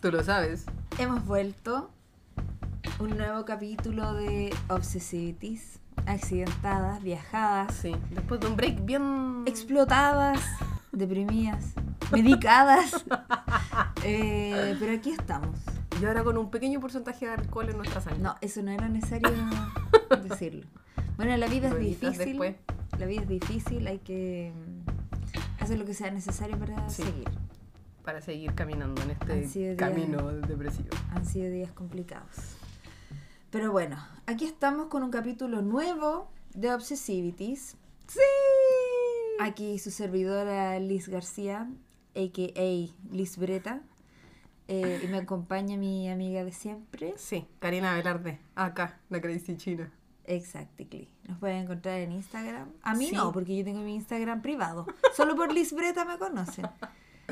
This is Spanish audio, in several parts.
Tú lo sabes. Hemos vuelto. Un nuevo capítulo de Obsessivities. Accidentadas, viajadas, Sí. Después de un break bien. explotadas, deprimidas, medicadas. Eh, pero aquí estamos. Y ahora con un pequeño porcentaje de alcohol en nuestra sangre. No, eso no era necesario decirlo. Bueno, la vida es difícil. después. La vida es difícil, hay que mm, hacer lo que sea necesario para Sí. seguir. Para seguir caminando en este días- camino depresivo. Han sido días complicados. Pero bueno, aquí estamos con un capítulo nuevo de Obsessivities. ¡Sí! Aquí su servidora Liz García, a.k.a. Liz Breta. eh, y me acompaña mi amiga de siempre. Sí, Karina Velarde. Acá, la Crazy China. Exactly. Nos pueden encontrar en Instagram. A mí Sí. no, porque yo tengo mi Instagram privado. Solo por Liz Breta me conocen.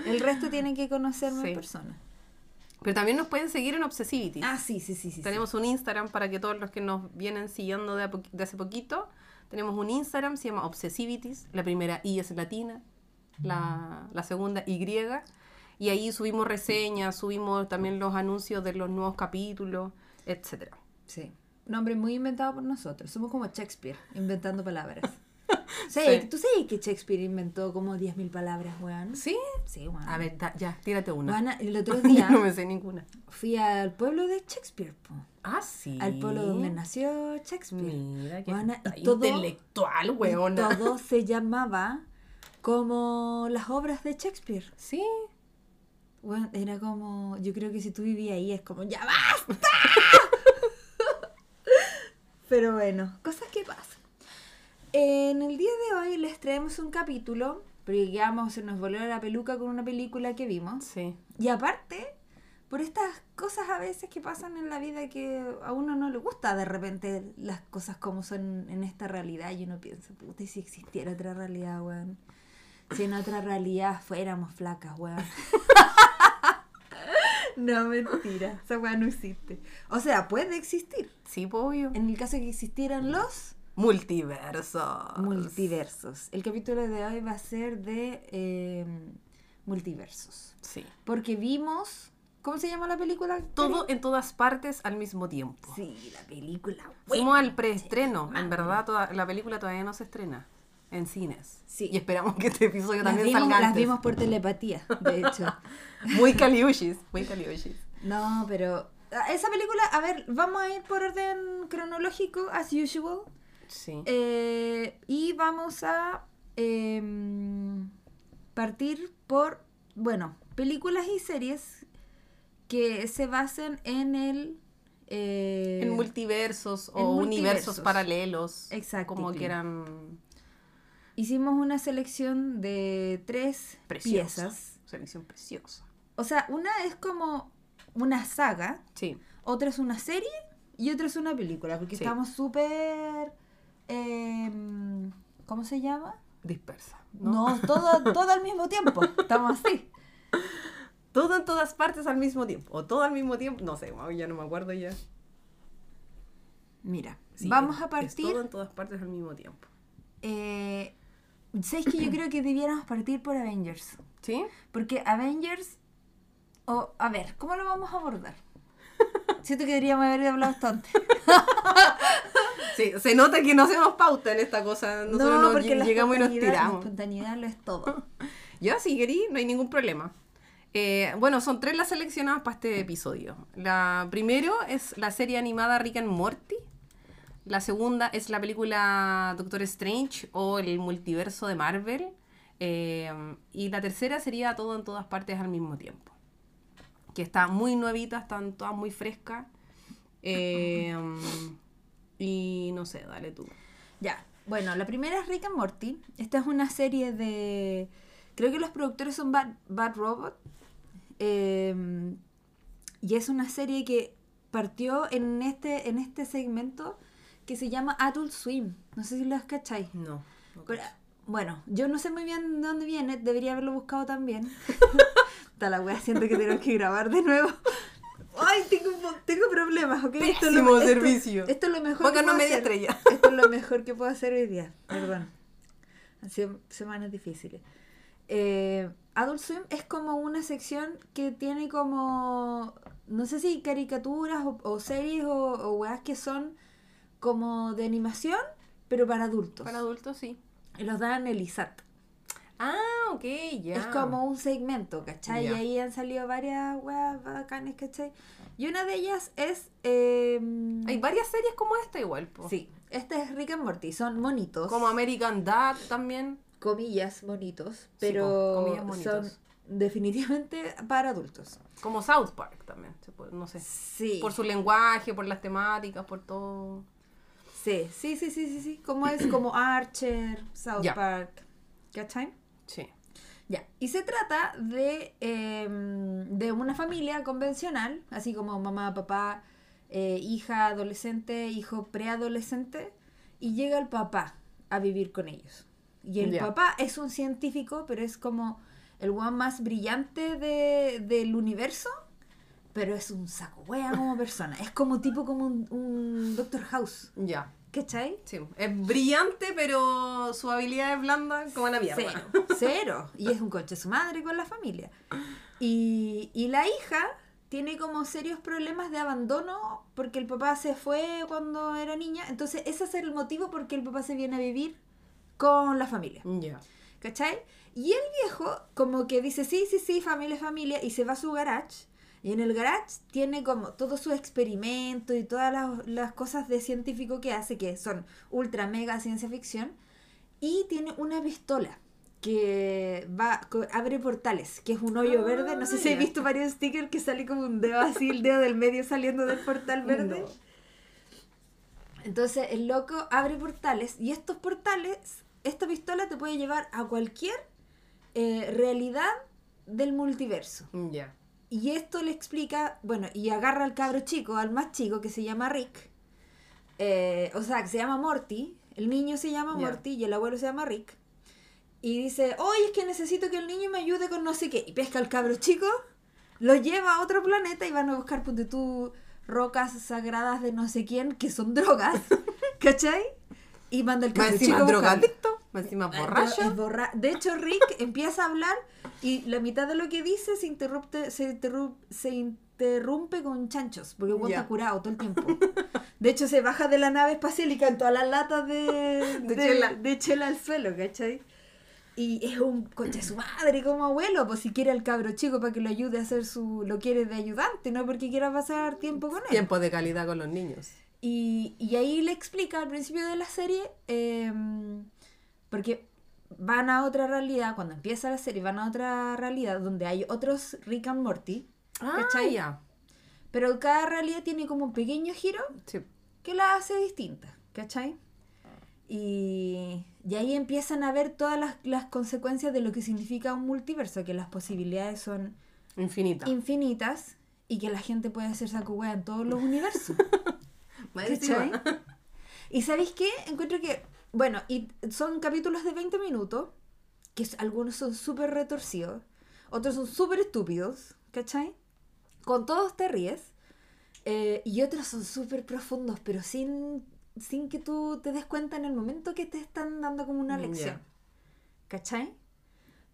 El resto tienen que conocerme Sí. en persona. Pero también nos pueden seguir en Obsessivity. Ah, sí, sí, sí, sí. sí. Tenemos un Instagram para que todos los que nos vienen siguiendo de, de hace poquito, tenemos un Instagram, se llama Obsessivities. La primera I es latina, la, la segunda Y. Y ahí subimos reseñas, subimos también los anuncios de los nuevos capítulos, etcétera. Sí. Nombre muy inventado por nosotros. Somos como Shakespeare, inventando palabras. Sí, Sí. ¿Tú sabes que Shakespeare inventó como 10.000 palabras, weón? ¿Sí? Sí, weón. A ver, ya, tírate una. Weón, el otro día no me sé ninguna. fui al pueblo de Shakespeare, po. Ah, sí. Al pueblo donde nació Shakespeare. Mira, qué Weona, y todo- intelectual, Y weona. todo se llamaba como las obras de Shakespeare. Sí. Bueno, era como, yo creo que si tú vivías ahí es como, ya basta. Pero bueno, cosas que pasan. En el día de hoy les traemos un capítulo, porque se nos volvió la peluca con una película que vimos. Sí. Y aparte, por estas cosas a veces que pasan en la vida que a uno no le gusta de repente las cosas como son en esta realidad y uno piensa, puta, ¿y si existiera otra realidad, weón? Si en otra realidad fuéramos flacas, weón. no, mentira, esa weón no existe. O sea, puede existir. Sí, obvio. En el caso de que existieran los Multiversos. multiversos. El capítulo de hoy va a ser de eh, multiversos. Sí. Porque vimos. ¿Cómo se llama la película? Todo en todas partes al mismo tiempo. Sí, la película. Fuimos al preestreno. En verdad, toda- la película todavía no se estrena en cines. Sí. Y esperamos que este episodio Las también vimos, salga las antes. vimos por telepatía, de hecho. Muy caliushis. Muy caliushis. No, pero. ah, Esa película, a ver, vamos a ir por orden cronológico, as usual. Sí. Eh, y vamos a em, partir por, bueno, películas y series que se basen en el... eh, en multiversos en o multiversos. universos paralelos. Exactly. Como quieran. Hicimos una selección de tres Preciosa. piezas. Selección preciosa. O sea, una es como una saga, Sí. otra es una serie y otra es una película, porque Sí. estamos súper... em, ¿Cómo se llama? Dispersa. ¿no? No, todo, todo al mismo tiempo. Estamos así. Todo en todas partes al mismo tiempo. O todo al mismo tiempo. No sé, ya no me acuerdo ya. Mira, Sí, vamos es- a partir. todo en todas partes al mismo tiempo. Eh, ¿Sabes que yo creo que debiéramos partir por Avengers? ¿Sí? Porque Avengers. O, a ver, ¿cómo lo vamos a abordar? Siento que deberíamos haber hablado esto antes. Sí, se nota que no hacemos pauta en esta cosa. Nosotros nos porque la llegamos y nos espontaneidad- La tiramos. espontaneidad lo es todo. Ya, si querí, no hay ningún problema. Eh, bueno, son tres las seleccionadas para este episodio. La primero es la serie animada Rick and Morty. La segunda es la película Doctor Strange o el multiverso de Marvel. Eh, y la tercera sería Todo en todas partes al mismo tiempo. Que está muy nuevita, están todas muy frescas. Eh, y no sé, dale tú. Ya, bueno, la primera es Rick and Morty. Esta es una serie de. Creo que los productores son Bad, Bad Robot. Eh, y es una serie que partió en este, en este segmento que se llama Adult Swim. No sé si lo cacháis. No. Bueno, yo no sé muy bien de dónde viene, debería haberlo buscado también. Está la wea, siento que tengo que grabar de nuevo. Ay, tengo, problemas, ¿ok? Esto es lo- Pésimo esto- servicio. Esto es lo mejor que puedo media hacer. estrella. Esto es lo mejor que puedo hacer hoy día. Perdón. Han sido semanas difíciles. eh, Adult Swim es como una sección que tiene como, no sé si caricaturas o, o series o, o weas que son como de animación, pero para adultos. Para adultos, sí. Y los dan en el ISAT. Ah, ok, ya. Es como un segmento, ¿cachai? Ya. Y ahí han salido varias weas bacanes, ¿cachai? Y una de ellas es... eh, Hay varias series como esta igual, po. Sí, este es Rick and Morty, son monitos. Como American Dad también. comillas bonitos, Sí, pero po, comillas bonitos. son definitivamente para adultos. Como South Park también, no sé. Sí. Por su lenguaje, por las temáticas, por todo. Sí, sí, sí, sí, sí, sí. Como es como Archer, South Ya. Park. ¿Cachai? Sí. Ya. Y se trata de, eh, de una familia convencional, así como mamá, papá, eh, hija adolescente, hijo preadolescente, y llega el papá a vivir con ellos. Y el papá es un científico, pero es como el one más brillante de- del universo, pero es un saco wea como persona. Es como tipo como un, un Doctor House. Ya. ¿Cachai? Sí. Es brillante, pero su habilidad es blanda como la mierda. Cero, cero. Y es un coche su madre con la familia. Y, y la hija tiene como serios problemas de abandono porque el papá se fue cuando era niña. Entonces ese es el motivo por qué el papá se viene a vivir con la familia. Ya. ¿Cachai? Y el viejo como que dice, sí, sí, sí, familia, familia, y se va a su garage. Y en el garage tiene como todos sus experimentos y todas las, las cosas de científico que hace, que son ultra mega ciencia ficción. Y tiene una pistola que va abre portales, que es un hoyo Ah, verde. No sé si ya. has visto varios stickers que sale como un dedo así, el dedo del medio saliendo del portal verde. No. Entonces el loco abre portales y estos portales, esta pistola te puede llevar a cualquier eh, realidad del multiverso. Ya. Y esto le explica, bueno, y agarra al cabro chico, al más chico, que se llama Rick. eh, o sea, que se llama Morty. El niño se llama. Morty y el abuelo se llama Rick. Y dice, oye, es que necesito que el niño me ayude con no sé qué. Y pesca al cabro chico, lo lleva a otro planeta y van a buscar, ponte tú, rocas sagradas de no sé quién, que son drogas. ¿Cachai? Y manda el cabro chico drogadicto, encima Es borracho. borra- De hecho, Rick empieza a hablar y la mitad de lo que dice se interrumpe, se interru- se interrumpe con chanchos, porque weón Ya. está curado todo el tiempo. De hecho, se baja de la nave espacial y caen todas las latas de, De de- chela. de chela al suelo, ¿cachai? Y es un coche su madre como abuelo, pues si quiere al cabro chico para que lo ayude a hacer su... lo quiere de ayudante, no porque quiera pasar tiempo con él. Tiempo de calidad con los niños. Y, y ahí le explica al principio de la serie, eh, porque van a otra realidad, cuando empieza la serie, van a otra realidad donde hay otros Rick and Morty, Ah, ya. pero cada realidad tiene como un pequeño giro Sí. que la hace distinta, ¿cachai? Y, y ahí empiezan a ver todas las, las consecuencias de lo que significa un multiverso, que las posibilidades son Infinita. infinitas y que la gente puede hacer saco wea en todos los universos. ¿Cachai? ¿Y sabéis qué? Encuentro que, bueno, y son capítulos de 20 minutos, que algunos son súper retorcidos, otros son súper estúpidos, ¿cachai? Con todos te ríes, eh, y otros son súper profundos, pero sin, sin que tú te des cuenta en el momento que te están dando como una lección. ¿cachai?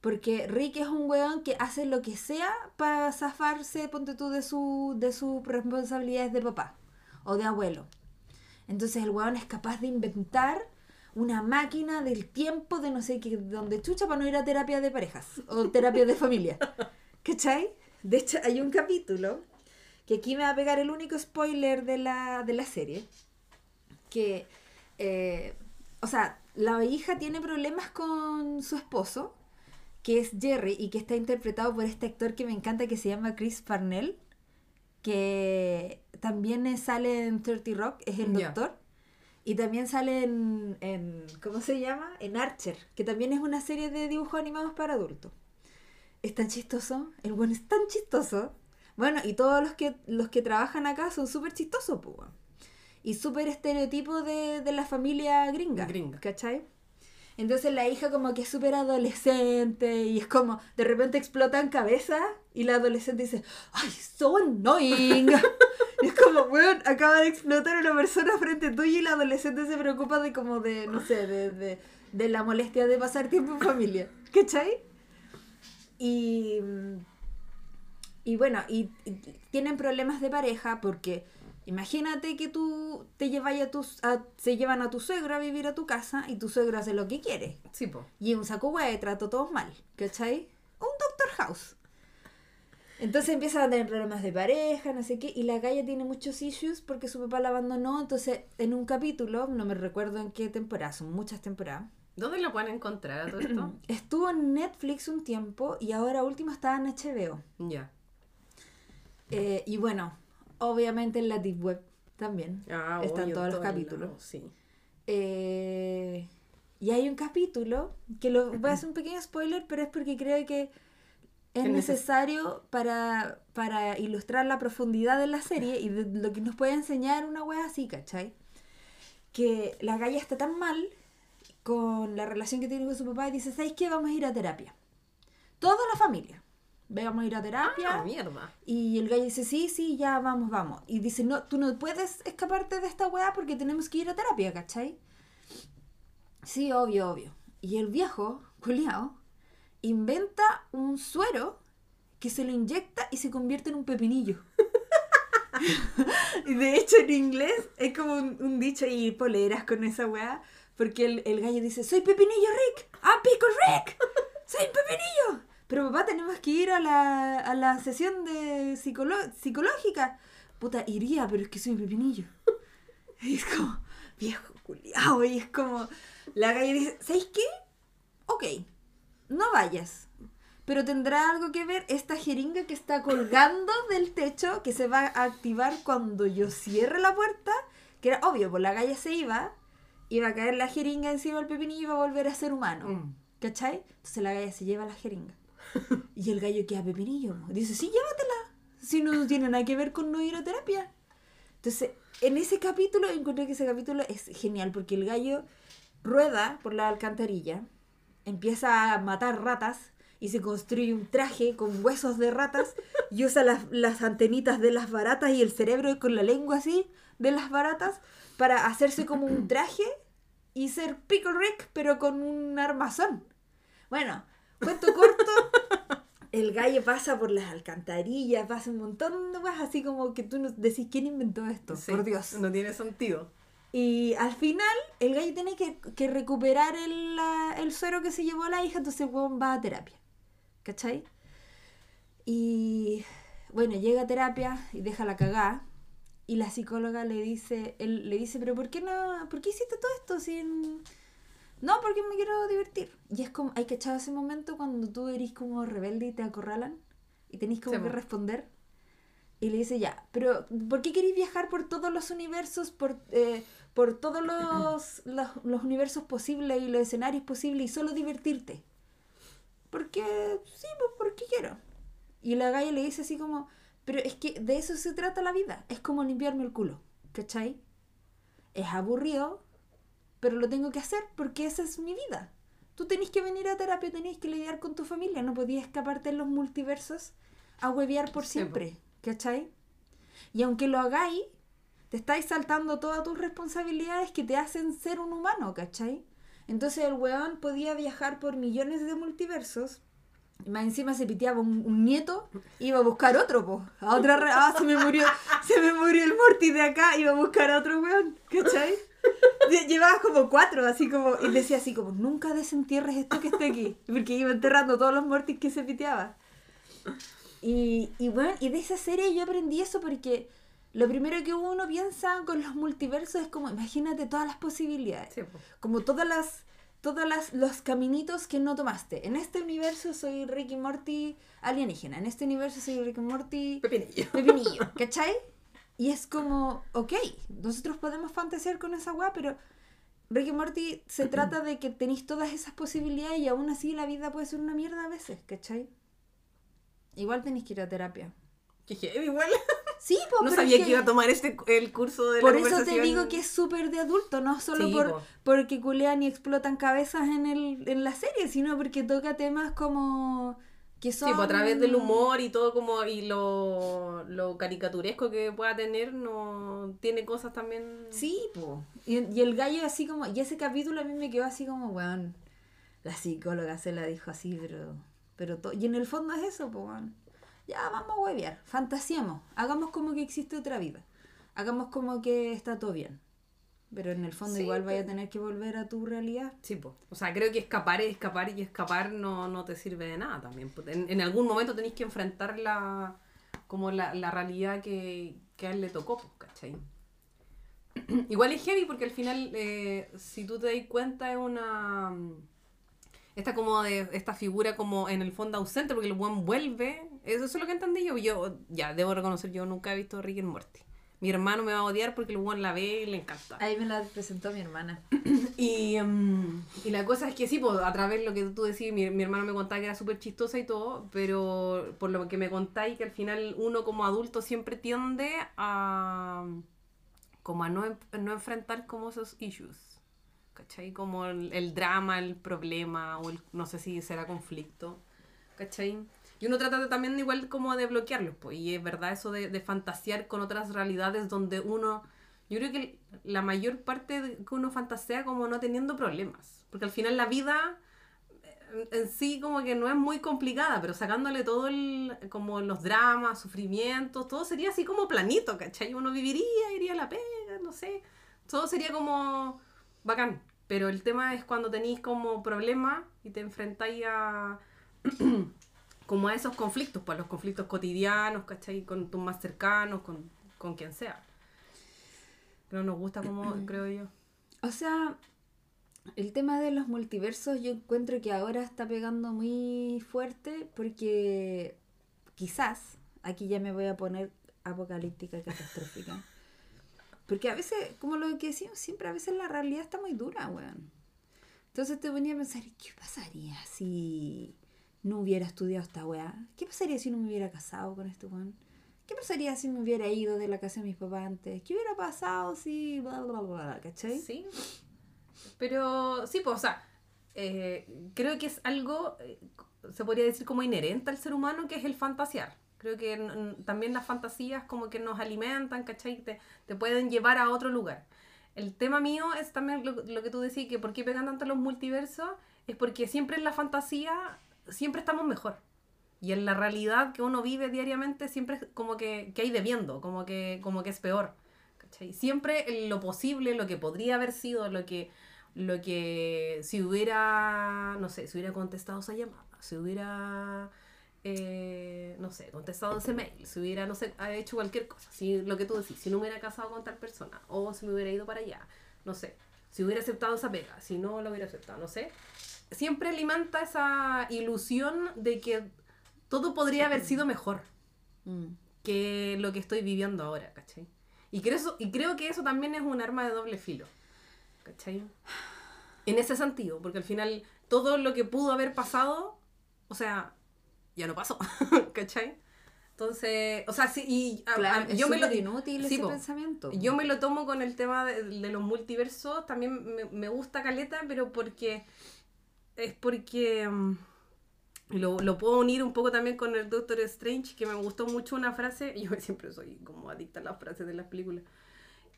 Porque Rick es un weón que hace lo que sea para zafarse, ponte tú, de, su, de sus responsabilidades de papá o de abuelo. Entonces el weón es capaz de inventar una máquina del tiempo de no sé qué, donde chucha para no ir a terapia de parejas o terapia de familia. ¿Cachai? De hecho, hay un capítulo que aquí me va a pegar el único spoiler de la, de la serie. Que, eh, o sea, la hija tiene problemas con su esposo, que es Jerry y que está interpretado por este actor que me encanta que se llama Chris Parnell, que también sale en 30 Rock, es el doctor. Y también sale en, en, ¿cómo se llama? En Archer, que también es una serie de dibujos animados para adultos. Es tan chistoso, el bueno es tan chistoso. Bueno, y todos los que, los que trabajan acá son súper chistosos, pues. Y súper estereotipo de, de la familia gringa. Gringa. ¿Cachai? Entonces la hija como que es súper adolescente y es como, de repente explota en cabeza y la adolescente dice, ¡ay, so annoying! y es como, weón, acaba de explotar una persona frente tuya y la adolescente se preocupa de como de, no sé, de, de, de la molestia de pasar tiempo en familia. ¿Cachai? Y, y bueno, y, y tienen problemas de pareja porque imagínate que tú te llevas a tus, a- se llevan a tu suegro a vivir a tu casa y tu suegro hace lo que quiere. Sí, po. Y un saco y trato todos mal, ¿cachai? Un Doctor House. Entonces empiezan a tener problemas de pareja, no sé qué, y la galla tiene muchos issues porque su papá la abandonó, entonces en un capítulo, no me recuerdo en qué temporada, son muchas temporadas, ¿Dónde la pueden encontrar a todo esto? estuvo en Netflix un tiempo y ahora último está en HBO. ya. Eh, y bueno, obviamente en la Deep Web también. Ah, Están todos los capítulos. Sí. Eh, y hay un capítulo que lo voy a hacer un pequeño spoiler, pero es porque creo que es Es neces- necesario para, para ilustrar la profundidad de la serie y de lo que nos puede enseñar una wea así, ¿cachai? Que la galla está tan mal con la relación que tiene con su papá y dice, ¿sabes qué? Vamos a ir a terapia. Toda la familia. Vamos a ir a terapia. Ah, mierda. Y el gallo dice, sí, sí, ya vamos, vamos. Y dice, no, tú no puedes escaparte de esta weá porque tenemos que ir a terapia, ¿cachai? Sí, obvio, obvio. Y el viejo, culiao, inventa un suero que se lo inyecta y se convierte en un pepinillo. y de hecho en inglés es como un, un dicho y poleras con esa weá. Porque el, el gallo dice, soy Pepinillo Rick, ¡Ah, Pico Rick! ¡Soy Pepinillo! Pero papá, tenemos que ir a la, a la sesión de psicolo- psicológica. Puta, iría, pero es que soy Pepinillo. Y es como, viejo culiao, y es como, la galla dice, ¿sabes qué? Ok, no vayas. Pero tendrá algo que ver esta jeringa que está colgando del techo que se va a activar cuando yo cierre la puerta. Que era obvio, pues la galla se iba, iba a caer la jeringa encima del pepinillo y iba a volver a ser humano. Mm. ¿Cachai? Entonces la galla se lleva la jeringa. Y el gallo queda pepinillo. Dice, sí, llévatela. Si no tiene nada que ver con no ir a terapia. Entonces, en ese capítulo, encontré que ese capítulo es genial porque el gallo rueda por la alcantarilla, empieza a matar ratas y se construye un traje con huesos de ratas y usa las, las antenitas de las baratas y el cerebro con la lengua así de las baratas para hacerse como un traje y ser Pickle Rick pero con un armazón. Bueno, cuento corto, el gallo pasa por las alcantarillas, pasa un montón de cosas así como que tú no decís quién inventó esto, Sí, por Dios. No tiene sentido. Y al final, el gallo tiene que, que recuperar el, la- el suero que se llevó a la hija, entonces el huevón va a terapia. ¿Cachai? Y bueno, llega a terapia y deja la cagada. Y la psicóloga le dice, él le dice, pero ¿por qué no? ¿Por qué hiciste todo esto sin.? No, porque me quiero divertir. Y es como, hay que echar ese momento cuando tú eres como rebelde y te acorralan y tenés como Sí, que po. responder. Y le dice, ya, pero ¿por qué queréis viajar por todos los universos, por, eh, por todos los, los, los universos posibles y los escenarios posibles y solo divertirte? Porque, sí, pues porque quiero. Y la galla le dice así como, pero es que de eso se trata la vida, es como limpiarme el culo, ¿cachai? Es aburrido, pero lo tengo que hacer porque esa es mi vida. Tú tenés que venir a terapia, tenés que lidiar con tu familia, no podías escaparte en los multiversos a huevear por siempre, ¿cachai? Y aunque lo hagáis, te estáis saltando todas tus responsabilidades que te hacen ser un humano, ¿cachai? Entonces el weón podía viajar por millones de multiversos. Y más encima se piteaba un, un nieto, iba a buscar otro, po. A otra ah, se me murió, se me murió el Morty de acá, iba a buscar a otro weón, ¿cachai? Lle- Llevaba como cuatro, así como, y decía así como, nunca desentierres esto que está aquí. Porque iba enterrando todos los Mortys que se piteaba. Y, y bueno, y de esa serie yo aprendí eso porque lo primero que uno piensa con los multiversos es como, imagínate todas las posibilidades. Sí, po. Como todas las, todas las, los caminitos que no tomaste. En este universo soy Ricky Morty alienígena. En este universo soy Ricky Morty Pepinillo. pepinillo, ¿cachai? Y es como, ok, nosotros podemos fantasear con esa weá, pero Rick y Morty se trata de que tenéis todas esas posibilidades y aún así la vida puede ser una mierda a veces, ¿cachai? Igual tenéis que ir a terapia. Que heavy, igual. Sí, pues, No sabía que iba a tomar este el curso de Por la eso te digo que es súper de adulto, no solo Sí, por, po. porque culean y explotan cabezas en, el, en la serie, sino porque toca temas como que son... Sí, pues a través del humor y todo como y lo, lo caricaturesco que pueda tener, no tiene cosas también. Sí, po. Y, y el gallo así como, y ese capítulo a mí me quedó así como, weón, la psicóloga se la dijo así, pero, Pero to- y en el fondo es eso, pues, weón. Ya, vamos a huevear, fantasiemos, hagamos como que existe otra vida, hagamos como que está todo bien. Pero en el fondo Sí, igual vaya a tener que volver a tu realidad. Sí, po. O sea, creo que escapar es escapar y escapar no, no te sirve de nada también. En, en algún momento tenéis que enfrentar la, como la, la realidad que, que a él le tocó, po, ¿cachai? Igual es heavy porque al final, eh, si tú te das cuenta, es una... Esta como de esta figura como en el fondo ausente porque el buen vuelve. Eso es lo que entendí yo. Yo, ya, debo reconocer, yo nunca he visto Rick and Morty. Mi hermano me va a odiar porque el buen la ve y le encanta. Ahí me la presentó mi hermana. Y, mm, y la cosa es que sí, pues, a través de lo que tú decís, mi, mi hermano me contaba que era súper chistosa y todo, pero por lo que me contáis, que al final uno como adulto siempre tiende a como a no, no enfrentar como esos issues, ¿cachai? Como el, el drama, el problema, o el, no sé si será conflicto, ¿cachai? Y uno trata también igual como de bloquearlos, pues, y es verdad eso de, de fantasear con otras realidades donde uno... Yo creo que la mayor parte que uno fantasea como no teniendo problemas, porque al final la vida eh, en sí como que no es muy complicada, pero sacándole todo el, como los dramas, sufrimientos, todo sería así como planito, ¿cachai? Uno viviría, iría a la pega, no sé, todo sería como bacán, pero el tema es cuando tenéis como problemas y te enfrentáis a como a esos conflictos, pues los conflictos cotidianos, ¿cachai? Con tus más cercanos, con, con quien sea. Pero nos gusta como, creo yo. O sea, el tema de los multiversos yo encuentro que ahora está pegando muy fuerte porque quizás, aquí ya me voy a poner apocalíptica y catastrófica. Porque a veces, como lo que decimos siempre, a veces la realidad está muy dura, weón. Entonces te ponía a pensar, ¿qué pasaría si no hubiera estudiado esta weá? ¿Qué pasaría si no me hubiera casado con este weón? ¿Qué pasaría si me hubiera ido de la casa de mis papás antes? ¿Qué hubiera pasado si... bla, bla, bla, ¿cachai? Sí. Pero sí, pues, o sea, eh, creo que es algo, eh, se podría decir como inherente al ser humano, que es el fantasear. Creo que también las fantasías como que nos alimentan, ¿cachai? Te, te pueden llevar a otro lugar. El tema mío es también lo, lo que tú decís, que por qué pegan tanto los multiversos, es porque siempre en la fantasía, siempre estamos mejor. Y en la realidad que uno vive diariamente, siempre es como que, que hay debiendo, como que, como que es peor. ¿cachai? Siempre lo posible, lo que podría haber sido, lo que, lo que si hubiera, no sé, si hubiera contestado esa llamada, si hubiera, eh, no sé, contestado ese mail, si hubiera, no sé, hecho cualquier cosa, si lo que tú decís, si no me hubiera casado con tal persona, o si me hubiera ido para allá, no sé, si hubiera aceptado esa pega, si no lo hubiera aceptado, no sé. Siempre alimenta esa ilusión de que todo podría haber sido mejor Mm. que lo que estoy viviendo ahora, ¿cachai? Y creo, eso- y creo que eso también es un arma de doble filo, ¿cachai? En ese sentido, porque al final todo lo que pudo haber pasado, o sea, ya no pasó, ¿cachai? Entonces, o sea, sí, y a- Claro, a- es yo me lo inútil sí, ese po. pensamiento. yo me lo tomo con el tema de, de los multiversos, también me, me gusta Caleta, pero porque es porque mm, lo, lo puedo unir un poco también con el Doctor Strange, que me gustó mucho una frase, yo siempre soy como adicta a las frases de las películas,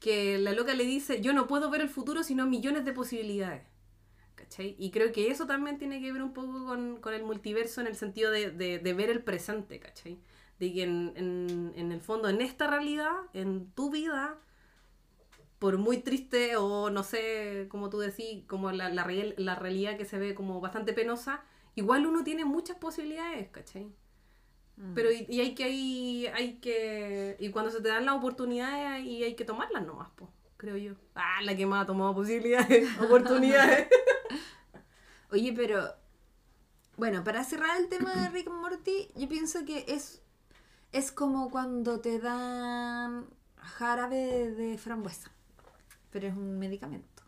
que la loca le dice, yo no puedo ver el futuro sino millones de posibilidades. ¿Cachai? Y creo que eso también tiene que ver un poco con, con el multiverso en el sentido de, de- ver el presente, ¿cachai? De que en, en- en el fondo, en esta realidad, en tu vida, por muy triste o no sé, como tú decís, como la, la, real- la realidad que se ve como bastante penosa, igual uno tiene muchas posibilidades, ¿cachai? Mm. Pero y, y hay que hay, hay que y cuando se te dan las oportunidades y hay que tomarlas nomás, pues, creo yo. Ah, la que más ha tomado posibilidades, oportunidades. Oye, pero bueno, para cerrar el tema de Rick Morty, yo pienso que es es como cuando te dan jarabe de frambuesa, pero es un medicamento.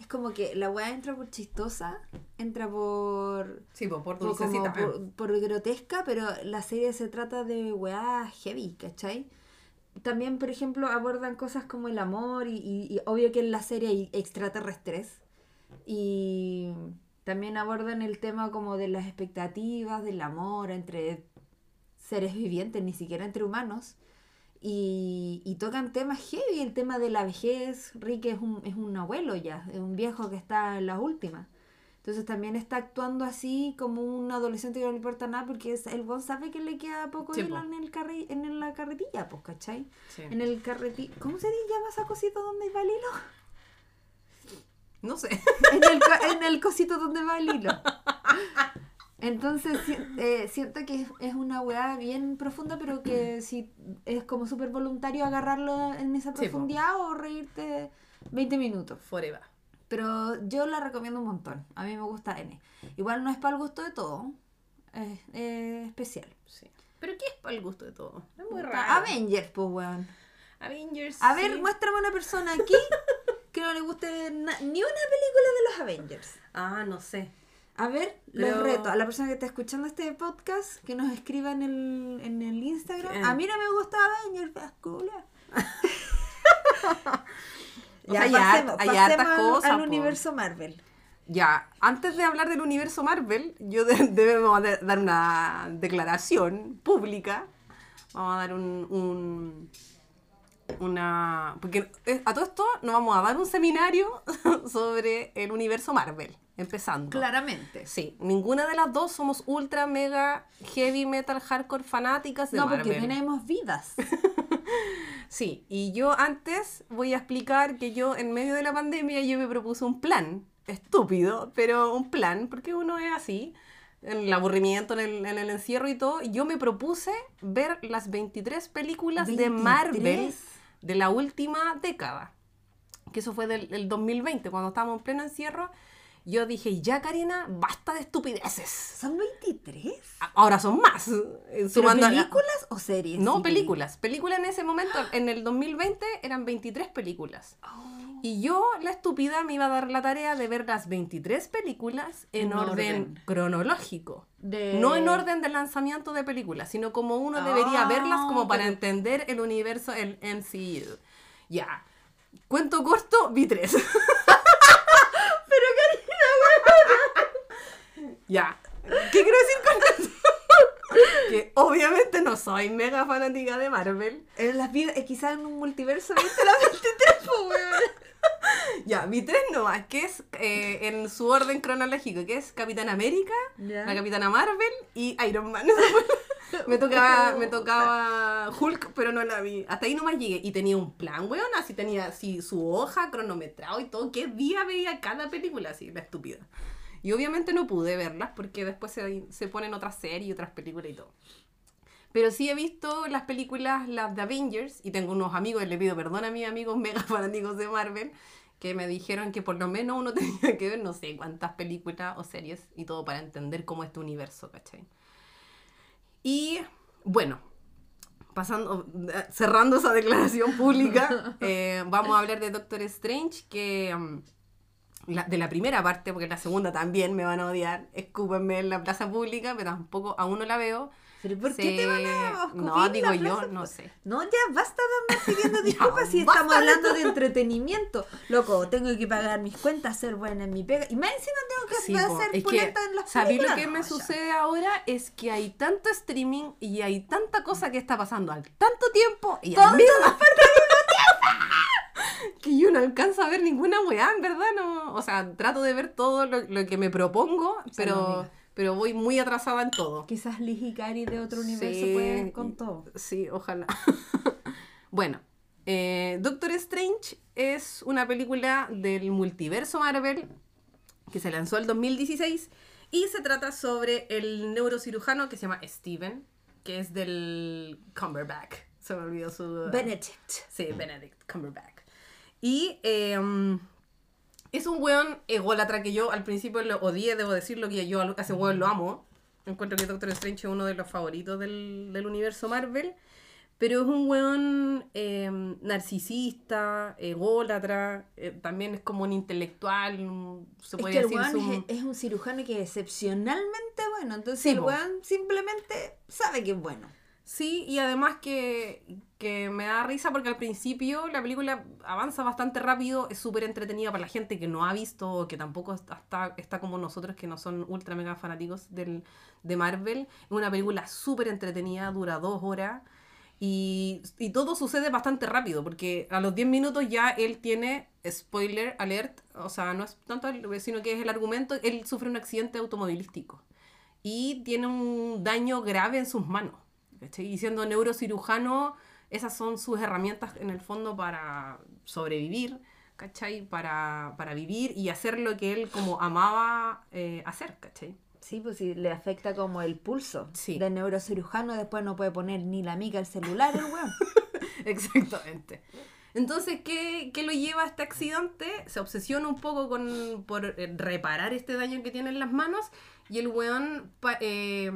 Es como que la weá entra por chistosa, entra por Sí, por por, como por, por grotesca, pero la serie se trata de weá heavy, ¿cachai? También, por ejemplo, abordan cosas como el amor y, y- y obvio que en la serie hay extraterrestres. Y también abordan el tema como de las expectativas, del amor entre seres vivientes, ni siquiera entre humanos. Y, y tocan temas heavy, el tema de la vejez. Rick es un, es un abuelo ya, es un viejo que está en las últimas. Entonces también está actuando así como un adolescente que no le importa nada porque es, el bon sabe que le queda poco Sí, hilo po. en, el carri- en la carretilla, pues, ¿cachai? Sí. En el carretilla. ¿Cómo se llama esa cosita donde va el hilo? No sé. en, el, en el cosito donde va el hilo. Entonces eh, siento que es, es una weá bien profunda, pero que si es como súper voluntario agarrarlo en esa Sí, profundidad o reírte 20 minutos. Forever. Pero yo la recomiendo un montón. A mí me gusta N. Igual no es para el gusto de todo. Es es especial. Sí. Pero ¿qué es para el gusto de todo? Es muy raro. Avengers, pues weón. Avengers. A ver, sí. muéstrame una persona aquí que no le guste ni una película de los Avengers. Ah, no sé. A ver, Pero- les reto a la persona que está escuchando este podcast que nos escriba en el, en el Instagram. Eh. A mí no me gusta Avengers, feas culias. O sea, hay har- hay hartas al- cosas, al po. universo Marvel. Ya, antes de hablar del universo Marvel, yo de- debemos de- dar una declaración pública. Vamos a dar un, un- una porque a todo esto nos vamos a dar un seminario sobre el universo Marvel, empezando. Claramente. Sí, ninguna de las dos somos ultra mega heavy metal hardcore fanáticas de No, Marvel. porque tenemos vidas. Sí, y yo antes voy a explicar que yo en medio de la pandemia yo me propuse un plan, estúpido, pero un plan, porque uno es así, en el aburrimiento, en el, en el encierro y todo, y yo me propuse ver las 23 películas de 23. Marvel de la última década, que eso fue del, del 2020, cuando estábamos en pleno encierro, yo dije, ya Karina, basta de estupideces. ¿Son 23? Ahora son más. eh, ¿Pero sumando a la- películas o series? no, películas. Películas en ese momento, en el 2020, eran 23 películas. Oh. Y yo, la estúpida, me iba a dar la tarea de ver las 23 películas en, En orden, orden. cronológico. De- No en orden de lanzamiento de películas, sino como uno debería Ah, verlas como para pero- entender el universo, el MCU. Ya. Cuento corto, vi tres. Ya. ¿Qué quiero decir con eso? que obviamente no soy mega fanática de Marvel. En las vidas, eh, quizás en un multiverso viste las 23, po, weón. Ya, vi tres nomás, que es eh, en su orden cronológico, que es Capitán América, la Capitana Marvel y Iron Man. Me tocaba, me tocaba Hulk, pero no la vi. Hasta ahí nomás llegué. Y tenía un plan, weón, así tenía así su hoja cronometrado y todo. ¿Qué día veía cada película? Así, la estúpida. Y obviamente no pude verlas porque después se, se ponen otras series y otras películas y todo. Pero sí he visto las películas, las de Avengers, y tengo unos amigos, le pido perdón a mis amigos mega fanáticos de Marvel, que me dijeron que por lo menos uno tenía que ver no sé cuántas películas o series y todo para entender cómo es este universo, ¿cachai? Y bueno, pasando, cerrando esa declaración pública, eh, vamos a hablar de Doctor Strange, que mm, la- de la primera parte, porque la segunda también me van a odiar, escúpenme en la plaza pública, pero tampoco aún no la veo. ¿Pero por Se- qué te van a No, digo yo, no sé. No, ya basta de andar pidiendo Ya, disculpas si basta estamos hablando de entretenimiento. Loco, tengo que pagar mis cuentas, ser buena en mi pega. Y más encima tengo que Sí, hacer pulenta en las ¿sabéis lo que me No, ya. sucede ahora? Es que hay tanto streaming y hay tanta cosa que está pasando al tanto tiempo y al mismo que yo no alcanzo a ver ninguna weá, en verdad, no. O sea, trato de ver todo lo, lo que me propongo, pero, pero voy muy atrasada en todo. Quizás Liz y Cari de otro universo Sí, pueden con todo. Sí, ojalá. bueno, eh, Doctor Strange es una película del multiverso Marvel que se lanzó el 2016 y se trata sobre el neurocirujano que se llama Steven, que es del Cumberbatch. Se me olvidó su... Benedict. Sí, Benedict Cumberbatch. Y eh, es un weón ególatra que yo al principio lo odié, debo decirlo, que yo a ese weón lo amo. Encuentro que Doctor Strange es uno de los favoritos del, del universo Marvel. Pero es un weón eh, narcisista, ególatra, eh, también es como un intelectual, un- se Es puede que el decir. weón su- es, es un cirujano que es excepcionalmente bueno. Entonces Sí, el weón simplemente sabe que es bueno. Sí, y además que, que me da risa porque al principio la película avanza bastante rápido, es súper entretenida para la gente que no ha visto o que tampoco está, está, como nosotros que no son ultra mega fanáticos del, de Marvel. Es una película súper entretenida, dura dos horas. Y, y todo sucede bastante rápido, porque a los 10 minutos ya él tiene, spoiler alert, o sea, no es tanto, sino que es el argumento, él sufre un accidente automovilístico y tiene un daño grave en sus manos. ¿Cachai? Y siendo neurocirujano, esas son sus herramientas en el fondo para sobrevivir, ¿cachai? Para, para vivir y hacer lo que él como amaba eh, hacer, ¿cachai? Sí, pues si le afecta como el pulso Sí. del neurocirujano, después no puede poner ni la mica al celular el weón. Exactamente. Entonces, ¿qué, qué lo lleva a este accidente? Se obsesiona un poco con, por eh, reparar este daño que tiene en las manos y el weón eh,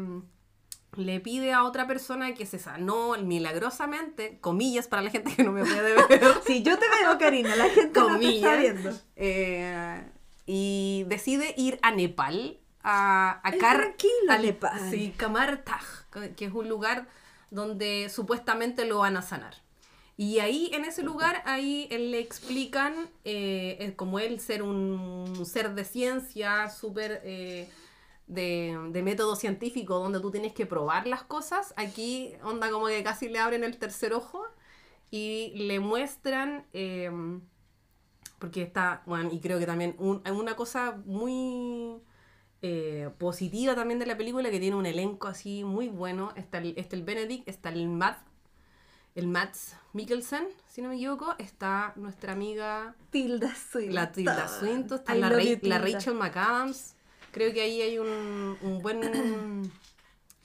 le pide a otra persona que se sanó milagrosamente, comillas para la gente que no me puede ver, Si yo te veo, Karina, la gente no te está comillas, viendo. eh, y decide ir a Nepal, a, a Kar- al- Nepal. Sí, Kamar Taj, que es un lugar donde supuestamente lo van a sanar. Y ahí, en ese lugar, ahí él le explican, eh, eh, como él ser un ser de ciencia, súper eh, de, de método científico, donde tú tienes que probar las cosas, aquí onda como que casi le abren el tercer ojo y le muestran, eh, porque está, bueno, y creo que también un- una cosa muy eh, positiva también de la película, que tiene un elenco así muy bueno, está el, está el Benedict, está el Matt, el Mats Mikkelsen, si no me equivoco, está nuestra amiga Tilda Swinton. la Tilda Swinton, está la, Ra-. Rachel McAdams. Creo que ahí hay un, un buen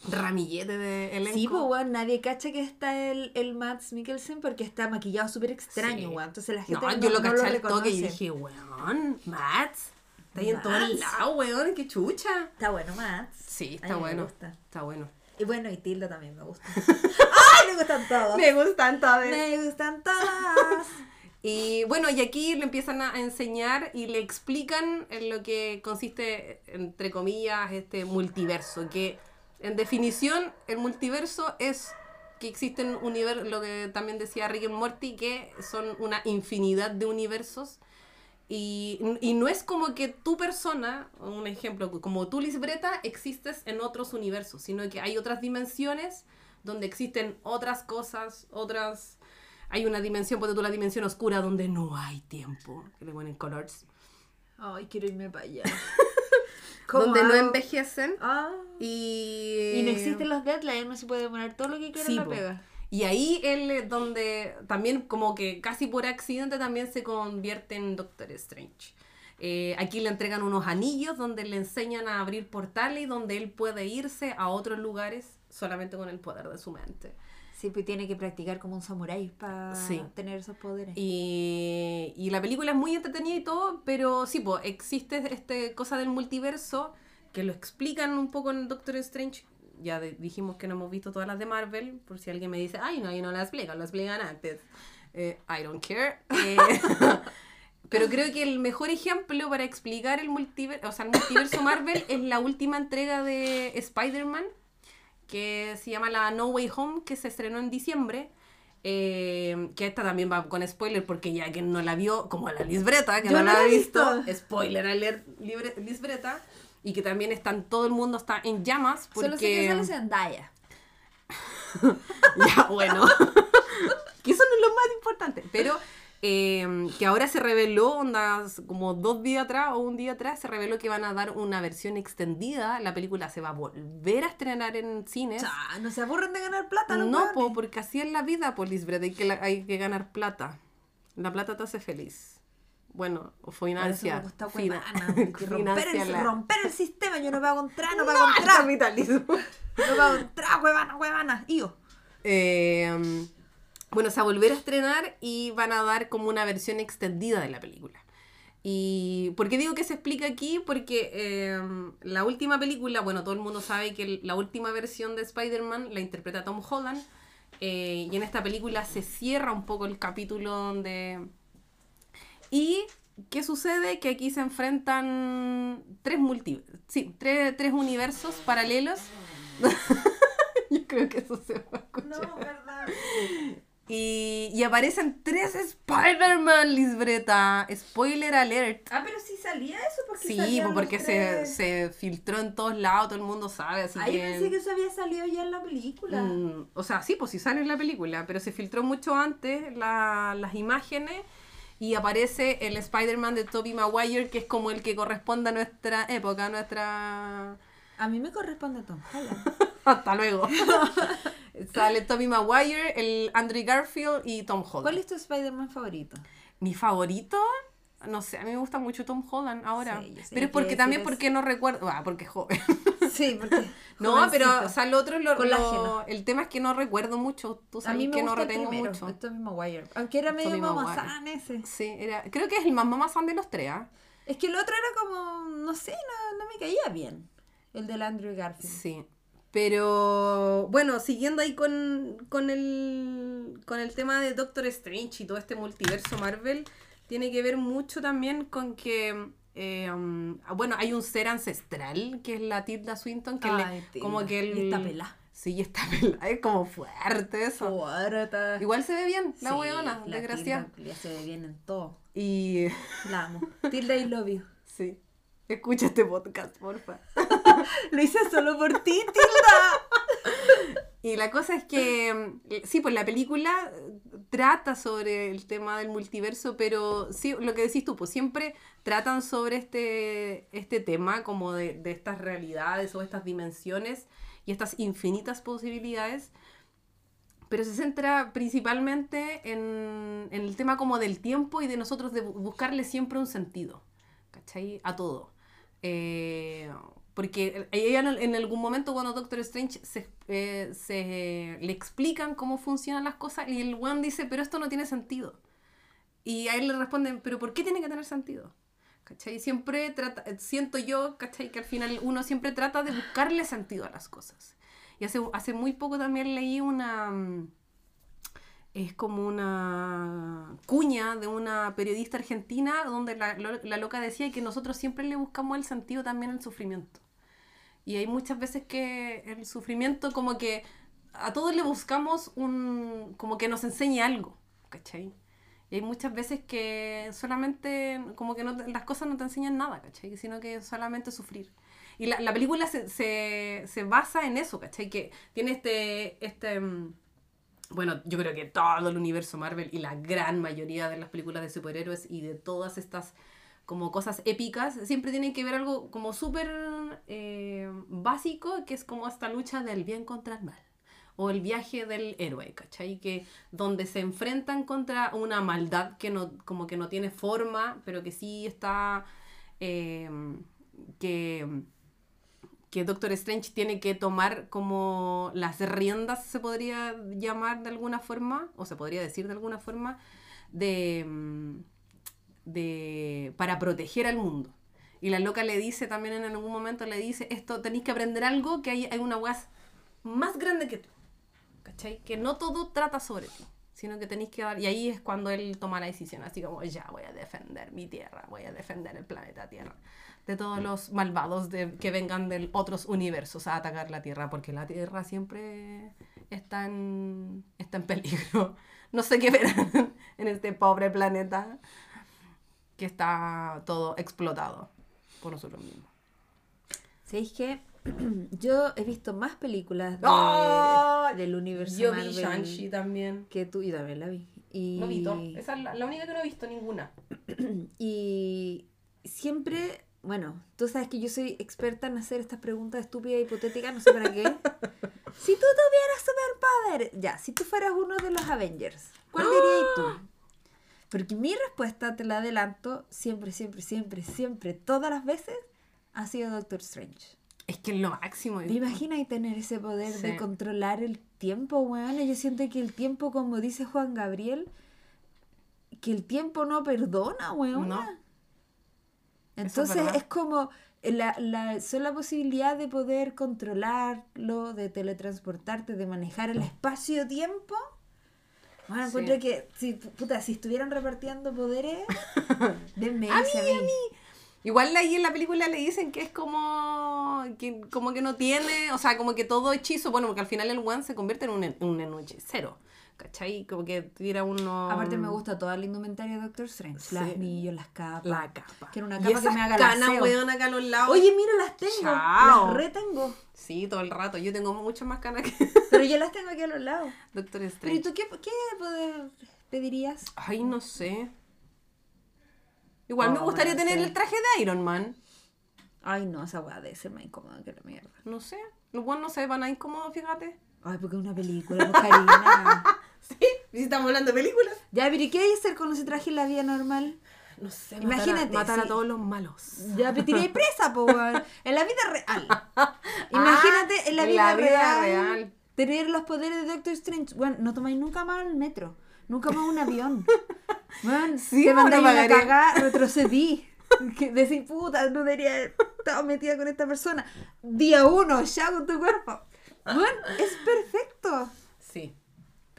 ramillete de elenco. Sí, pues, weón, nadie cacha que está el, el Mads Mikkelsen porque está maquillado súper extraño, Sí. weón. Entonces la gente No, no, yo lo no caché al toque y dije, weón, Mats, está ahí en todos Mads. lados, weón, qué chucha. Está bueno, Mads. Sí, está me bueno. gusta. Está bueno. Y bueno, y Tilda también me gusta. ¡Ay, me gustan todos! Me gustan todas. Me gustan todas. Y bueno, y aquí le empiezan a enseñar y le explican en lo que consiste, entre comillas, este multiverso. Que en definición, el multiverso es que existen universos, lo que también decía Rick and Morty, que son una infinidad de universos. Y, y no es como que tu persona, un ejemplo, como tú, Lisbreta, existes en otros universos, sino que hay otras dimensiones donde existen otras cosas, otras... Hay una dimensión, ponte tú la dimensión oscura, donde no hay tiempo, que le ponen colors. Ay, quiero irme para allá. Donde no envejecen Ah. y... Y no existen los deadlines, no se puede poner todo lo que quiera Sí, en la po. pega. Y ahí él es donde también como que casi por accidente también se convierte en Doctor Strange. Eh, aquí le entregan unos anillos donde le enseñan a abrir portales y donde él puede irse a otros lugares solamente con el poder de su mente. Sí, pues tiene que practicar como un samurái para Sí. tener esos poderes. Y, y la película es muy entretenida y todo, pero sí, pues existe este cosa del multiverso que lo explican un poco en Doctor Strange. Ya de- dijimos que no hemos visto todas las de Marvel, por si alguien me dice, ay, no, ahí no las explican, las explican antes. Eh, I don't care. Eh, pero creo que el mejor ejemplo para explicar el multiverso, o sea, el multiverso Marvel es la última entrega de Spider-Man, que se llama la No Way Home, que se estrenó en diciembre. eh, que esta también va con spoiler, porque ya que no la vio, como la Lisbreta, que Yo no la la ha visto, visto. spoiler alert, libre, Lisbreta, y que también están, todo el mundo está en llamas, porque... Solo sé que sale Zendaya. Ya, bueno. que eso no es lo más importante. Pero eh, que ahora se reveló, onda, como dos días atrás o un día atrás, se reveló que van a dar una versión extendida. La película se va a volver a estrenar en cines. No se aburren de ganar plata los No, po, porque así es la vida, Lisbeth, hay que, la- hay que ganar plata. La plata te hace feliz. Bueno, Por eso me financia. fina- huevana, romper, el, financia romper el sistema, yo no pago entrar, no No, pago al entrar, capitalismo. no pago entrar, huevana, huevana, y yo. Eh, bueno, se va a volver a estrenar y van a dar como una versión extendida de la película. ¿Y por qué digo que se explica aquí? Porque eh, la última película, bueno, todo el mundo sabe que la última versión de Spider-Man la interpreta Tom Holland. eh, y en esta película se cierra un poco el capítulo donde... ¿Y qué sucede? Que aquí se enfrentan tres multi... Sí, tres, tres universos paralelos. Yo creo que eso se va a escuchar. verdad. Y, y aparecen tres Spider-Man, Lisbreta. Spoiler alert. Ah, pero sí salía eso porque Sí, porque se, se filtró en todos lados, todo el mundo sabe, así Ay, que... pensé que eso había salido ya en la película. Mm, o sea, sí, pues sí sale en la película, pero se filtró mucho antes la- las imágenes y aparece el Spider-Man de Tobey Maguire, que es como el que corresponde a nuestra época, a nuestra... A mí me corresponde Tom Holland. Hasta luego. Sale Tobey Maguire, el Andrew Garfield y Tom Holland. ¿Cuál es tu Spider-Man favorito? Mi favorito, no sé, a mí me gusta mucho Tom Holland ahora. Sí, pero es que porque también eso. porque no recuerdo, ah, porque es joven. Sí, porque. No, pero o sea, lo otro, lo- lo- el tema es que no recuerdo mucho. Tú a sabes mí me que no gusta retengo primero, mucho. Tobey Maguire. Aunque era medio mamazán ese. Sí, era, creo que es el más mamazán de los tres, ¿ah? Es que el otro era como, no sé, no, no me caía bien. El del Andrew Garfield. Sí. Pero bueno, siguiendo ahí con, con, el, con el tema de Doctor Strange y todo este multiverso Marvel, tiene que ver mucho también con que, eh, um, bueno, hay un ser ancestral que es la Tilda Swinton, que le- Ay, como que está pelá. Sí, está pelada, es como fuerte eso. Fuerte. Igual se ve bien, la Sí, weona, desgraciada. Se ve bien en todo. Y La amo. Tilda y you. sí, escucha este podcast, porfa. Lo hice solo por ti, Tilda. Y la cosa es que, mm, sí, pues la película trata sobre el tema del multiverso, pero sí, lo que decís tú, pues siempre tratan sobre este, este tema como de, de estas realidades o estas dimensiones y estas infinitas posibilidades, pero se centra principalmente en, en el tema como del tiempo y de nosotros de bu- buscarle siempre un sentido, ¿cachai? A todo. Eh, porque ella en, algún momento cuando Doctor Strange se, eh, se le explican cómo funcionan las cosas y el one dice, pero esto no tiene sentido. Y a él le responden, pero ¿por qué tiene que tener sentido? ¿Cachai? Siempre trata, siento yo, ¿cachai? Que al final uno siempre trata de buscarle sentido a las cosas. Y hace, hace muy poco también leí una... Es como una cuña de una periodista argentina donde la, la loca decía que nosotros siempre le buscamos el sentido también al sufrimiento. Y hay muchas veces que el sufrimiento como que a todos le buscamos un... como que nos enseñe algo, ¿cachai? Y hay muchas veces que solamente, como que no las cosas no te enseñan nada, ¿cachai? Sino que solamente sufrir. Y la, la película se, se, se basa en eso, ¿cachai? Que tiene este, este, mm, bueno, yo creo que todo el universo Marvel y la gran mayoría de las películas de superhéroes y de todas estas como cosas épicas, siempre tienen que ver algo como súper eh, básico, que es como esta lucha del bien contra el mal o el viaje del héroe, ¿cachai? Que donde se enfrentan contra una maldad que no, como que no tiene forma, pero que sí está, eh, que, que Doctor Strange tiene que tomar como las riendas, se podría llamar de alguna forma, o se podría decir de alguna forma, de, mm, de para proteger al mundo. Y la loca le dice también en algún momento, le dice, esto tenéis que aprender algo, que hay, hay una guas más grande que tú. ¿Cachai? Que no todo trata sobre ti, sino que tenéis que dar... Y ahí es cuando él toma la decisión, así como, ya voy a defender mi tierra, voy a defender el planeta Tierra, de todos los malvados de, que vengan de otros universos a atacar la Tierra, porque la Tierra siempre está en, está en peligro. No sé qué verán en este pobre planeta que está todo explotado por nosotros mismos. ¿Sabéis que Yo he visto más películas de- ¡Ay! del universo Yo vi Shang-Chi también. que tú y también la vi. Y, No visto. Esa es la, la única que no he visto, ninguna. y siempre, bueno, tú sabes que yo soy experta en hacer estas preguntas estúpidas hipotéticas, no sé para qué. si tú tuvieras superpoder, ya, si tú fueras uno de los Avengers, ¿cuál dirías tú? Porque mi respuesta, te la adelanto, siempre, siempre, siempre, siempre, todas las veces, ha sido Doctor Strange. Es que es lo máximo. ¿Te imaginas tener ese poder de controlar el tiempo, weón? Yo siento que el tiempo, como dice Juan Gabriel, que el tiempo no perdona, weón. No. Es Entonces es, como la, la sola posibilidad de poder controlarlo, de teletransportarte, de manejar el espacio-tiempo. Bueno, Sí. que si, puta, si estuvieran repartiendo poderes, denme A ese mí, a mí. Igual ahí en la película le dicen que es como que, como que no tiene, o sea, como que todo hechizo, bueno, porque al final el one se convierte en un, en un hechicero, ¿cachai? Como que tuviera uno... Aparte me gusta toda la indumentaria de Doctor Strange. Sí. Los anillos, las capas. La capa. Quiero una Y capa que me haga canas, weón, acá a los lados. Oye, mira, las tengo. Chao. Las retengo. Sí, todo el rato. Yo tengo muchas más canas que Pero yo las tengo aquí a los lados. Doctor Pero ¿y Strange. tú qué, qué poder pedirías? Ay, no sé. Igual me Oh, gustaría no tener el traje de Iron Man. Ay, no, esa weá debe ser más incómoda que la mierda. No sé. Los buenos no se van a incómodos, fíjate. Ay, porque es una película, Karina. Sí, si estamos hablando de películas. ya, pero ¿y qué hay que hacer con ese traje en la vida normal? No sé, Imagínate, matar, a, matar a sí. todos los malos. Ya me tiré presa, po. En la vida real. Imagínate en la Ah, en vida, la vida real, real. tener los poderes de Doctor Strange. Bueno, no tomáis nunca más el metro. Nunca más un avión. Bueno, Sí, te bueno, mandáis a la cagada, retrocedí. Decís, puta, no debería haber estado metida con esta persona. Día uno, ya con tu cuerpo. Bueno, es perfecto.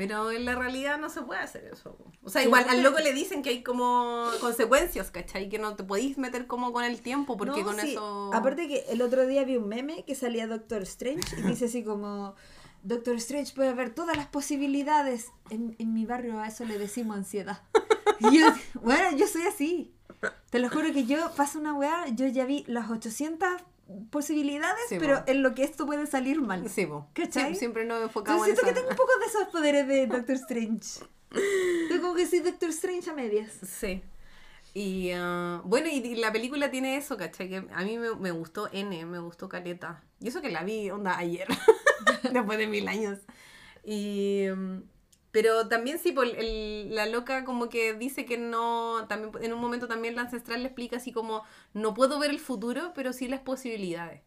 Pero en la realidad no se puede hacer eso. O sea, igual al loco le dicen que hay como consecuencias, ¿cachai? Que no te podéis meter como con el tiempo porque No, con sí. eso... Aparte que el otro día vi un meme que salía Doctor Strange y dice así como Doctor Strange puede ver todas las posibilidades. En, en mi barrio a eso le decimos ansiedad. Yo, bueno, yo soy así. Te lo juro que yo paso una weá, yo ya vi las 800 posibilidades, Sí, pero en lo que esto puede salir mal. Sí. ¿Cachai? Siempre nos enfocamos Entonces en siento que tengo un poco de esos poderes de Doctor Strange. Yo como que soy Doctor Strange a medias. Sí. Y ah, bueno, y, y la película tiene eso, ¿cachai? Que a mí me, me gustó N, me gustó Caleta. Y eso que la vi, onda, ayer, después de mil años. Y, mm, pero también sí, pues, el- la loca como que dice que no, también en un momento también la ancestral le explica así como, no puedo ver el futuro, pero sí las posibilidades.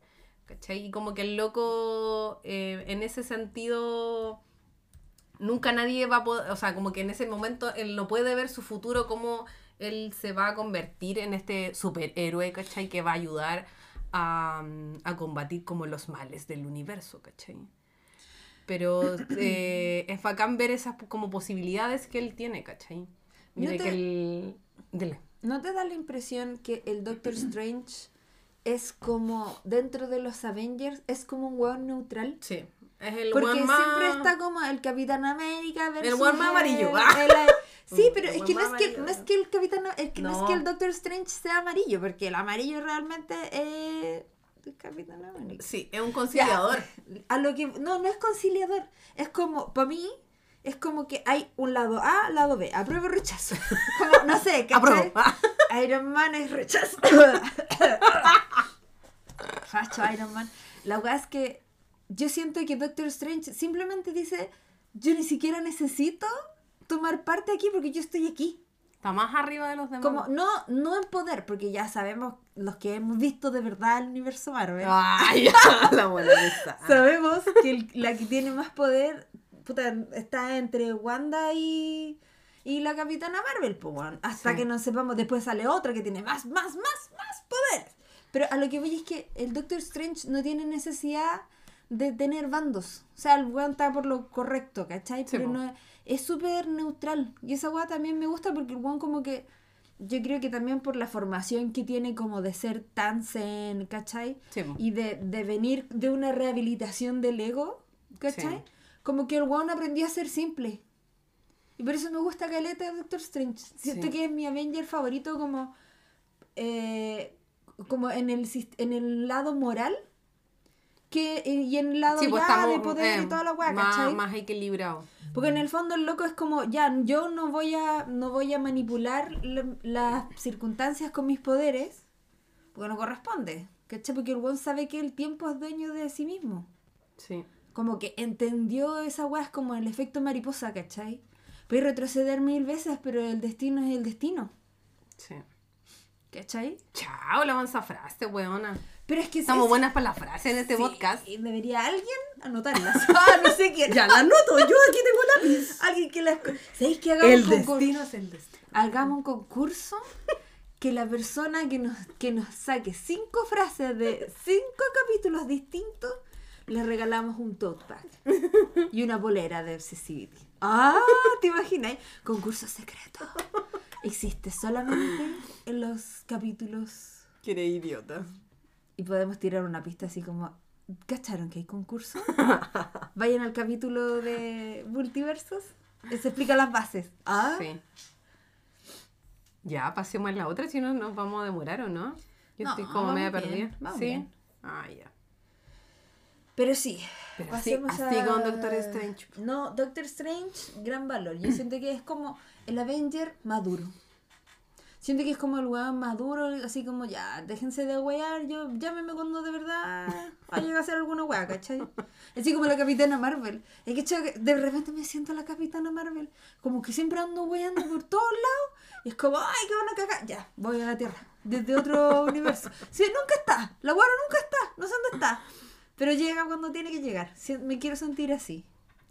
¿Cachai? Y como que el loco, eh, en ese sentido, nunca nadie va a poder, o sea, como que en ese momento él no puede ver su futuro como él se va a convertir en este superhéroe, ¿cachai? Que va a ayudar a, a combatir como los males del universo, ¿cachai? Pero eh, es bacán ver esas como posibilidades que él tiene, ¿cachai? ¿No te- que él... Dile. ¿No te da la impresión que el Doctor Strange es como, dentro de los Avengers, es como un weón neutral? Sí. Es el Porque más- siempre está como el Capitán América versus weón más amarillo. el- el- sí, pero El es que no es que, no es que el Capitán el que no. es No. que el Doctor Strange sea amarillo, porque el amarillo realmente es Capitán América. Sí, es un conciliador. A lo que no, no es conciliador, es como para mí es como que hay un lado A, lado B, apruebo rechazo. Como, no sé, ¿cachai? Apruebo. Iron Man es rechazo. Facho Iron Man. La verdad es que yo siento que Doctor Strange simplemente dice, yo ni siquiera necesito tomar parte aquí porque yo estoy aquí. Está más arriba de los demás. Como, no, no en poder, porque ya sabemos, los que hemos visto de verdad el universo Marvel, Ay, la buena esa. sabemos que el- la que tiene más poder puta, está entre Wanda y, y la Capitana Marvel, pues, hasta Sí. que no sepamos, después sale otra que tiene más, más, más, más poder. Pero a lo que voy es que el Doctor Strange no tiene necesidad de tener bandos. O sea, el weón está por lo correcto, ¿cachai? Sí, Pero po. no es- súper neutral. Y esa weá también me gusta porque el weón como que... Yo creo que también por la formación que tiene como de ser tan zen, ¿cachai? Sí, y de, de venir de una rehabilitación del ego, ¿cachai? Sí. Como que el weón aprendió a ser simple. Y por eso me gusta Caleta de Doctor Strange. Siento Sí. que es mi Avenger favorito como, eh, como en, el, en el lado moral que, y en el lado Sí, pues ya estamos de poder eh, y toda la weá, más, más equilibrado. Porque en el fondo el loco es como, ya, yo no voy a, no voy a manipular la- las circunstancias con mis poderes, porque no corresponde, ¿cachai? Porque el weón sabe que el tiempo es dueño de sí mismo. Sí. Como que entendió esa weá, es como el efecto mariposa, ¿cachai? Puede retroceder mil veces, pero el destino es el destino, Sí. ¿Cachai? Chao, la mansa frase, weona. Pero es que Estamos es- buenas para la frase en este sí, podcast. y Debería alguien anotarlas. ah, no sé quién. Ya la anoto, yo aquí tengo lápiz. Alguien que las... ¿Sabéis que hagamos El un concurso? es el destino. hagamos un concurso que la persona que nos, que nos saque cinco frases de cinco capítulos distintos, le regalamos un tote bag y una bolera de Obsessivity. Ah, ¿te imaginas? Concurso secreto. Existe solamente en los capítulos Que eres idiota. y podemos tirar una pista así como, ¿cacharon que hay concurso? Vayan al capítulo de multiversos Se explica las bases. Ah, Sí. Ya, pasemos a la otra, si no nos vamos a demorar o no. Yo No, estoy como media bien, perdida. sí. bien. Ah, ya. Pero sí. Pero pasemos así- así a- con Doctor Strange. No, Doctor Strange, gran valor. Yo siento que es como el Avenger maduro. Siento que es como el weón maduro, así como ya, déjense de wear, yo llámeme cuando de verdad vaya a hacer alguna wea, ¿cachai? Así como la Capitana Marvel. Es que de repente me siento la Capitana Marvel, como que siempre ando weando por todos lados, y es como, ay, qué van a cagar, ya, voy a la Tierra, desde otro universo. Sí, nunca está, la weá nunca está, no sé dónde está, pero llega cuando tiene que llegar. Me quiero sentir así.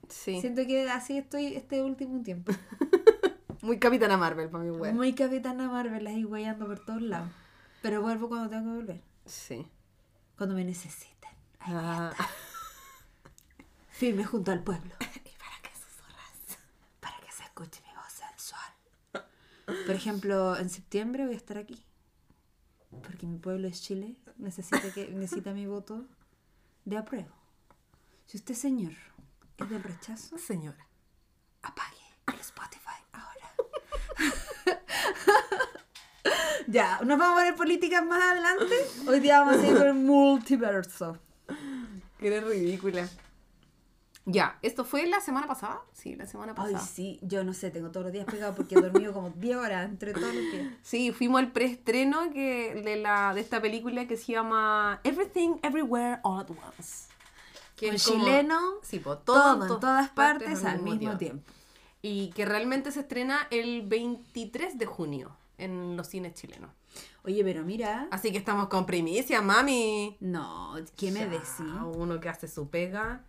Sí. Siento que así estoy este último tiempo. Muy Capitana Marvel para mi wea. Muy Capitana Marvel ahí guayando por todos lados. Pero vuelvo cuando tengo que volver. Sí. Cuando me necesiten. Ahí Ah. Firme junto al pueblo. ¿Y para qué susurras? Para que se escuche mi voz sensual. Por ejemplo, en septiembre voy a estar aquí. Porque mi pueblo es Chile. Necesita, que, necesita mi voto de apruebo. Si usted, señor, es del rechazo, Señora. apague el Spotify ahora. ya, nos vamos a ver políticas más adelante. Hoy día vamos a seguir con el multiverso. Que eres ridícula. Ya, ¿esto fue la semana pasada? Sí, la semana Ay, pasada. sí, yo no sé, tengo todos los días pegado porque he dormido como 10 horas entre todos los días. Sí, fuimos al preestreno que, de, la, de esta película que se llama Everything Everywhere All at Once. Que Un es como- chileno, sí, po, todo, to- en to- todas partes al mismo tiempo. tiempo. Y que realmente se estrena el 23 de junio en los cines chilenos. Oye, pero mira. Así que estamos con primicia, mami. No, ¿qué me decís? Uno que hace su pega.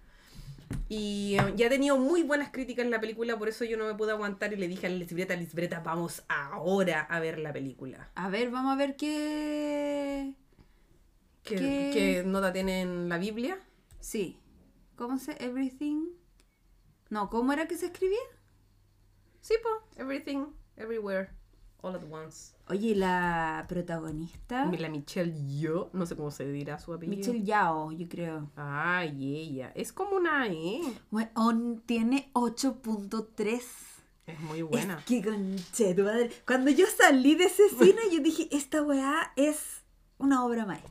Y eh, ya ha tenido muy buenas críticas en la película, por eso yo no me pude aguantar y le dije a Lisbreta, Lisbreta, vamos ahora a ver la película. A ver, vamos a ver qué. ¿Qué, ¿Qué? qué nota tiene en la Biblia? Sí. ¿Cómo se? Everything. No, ¿cómo era que se escribía? Sí, po. Everything, everywhere, all at once. Oye, ¿y la protagonista. La Michelle Yo, no sé cómo se dirá su apellido. Michelle Yao, yo creo. Ay, ella. Es como una E. Weón, tiene 8.3. Es muy buena. Es que madre. Cuando yo salí de ese cine, yo dije, esta weá es una obra maestra.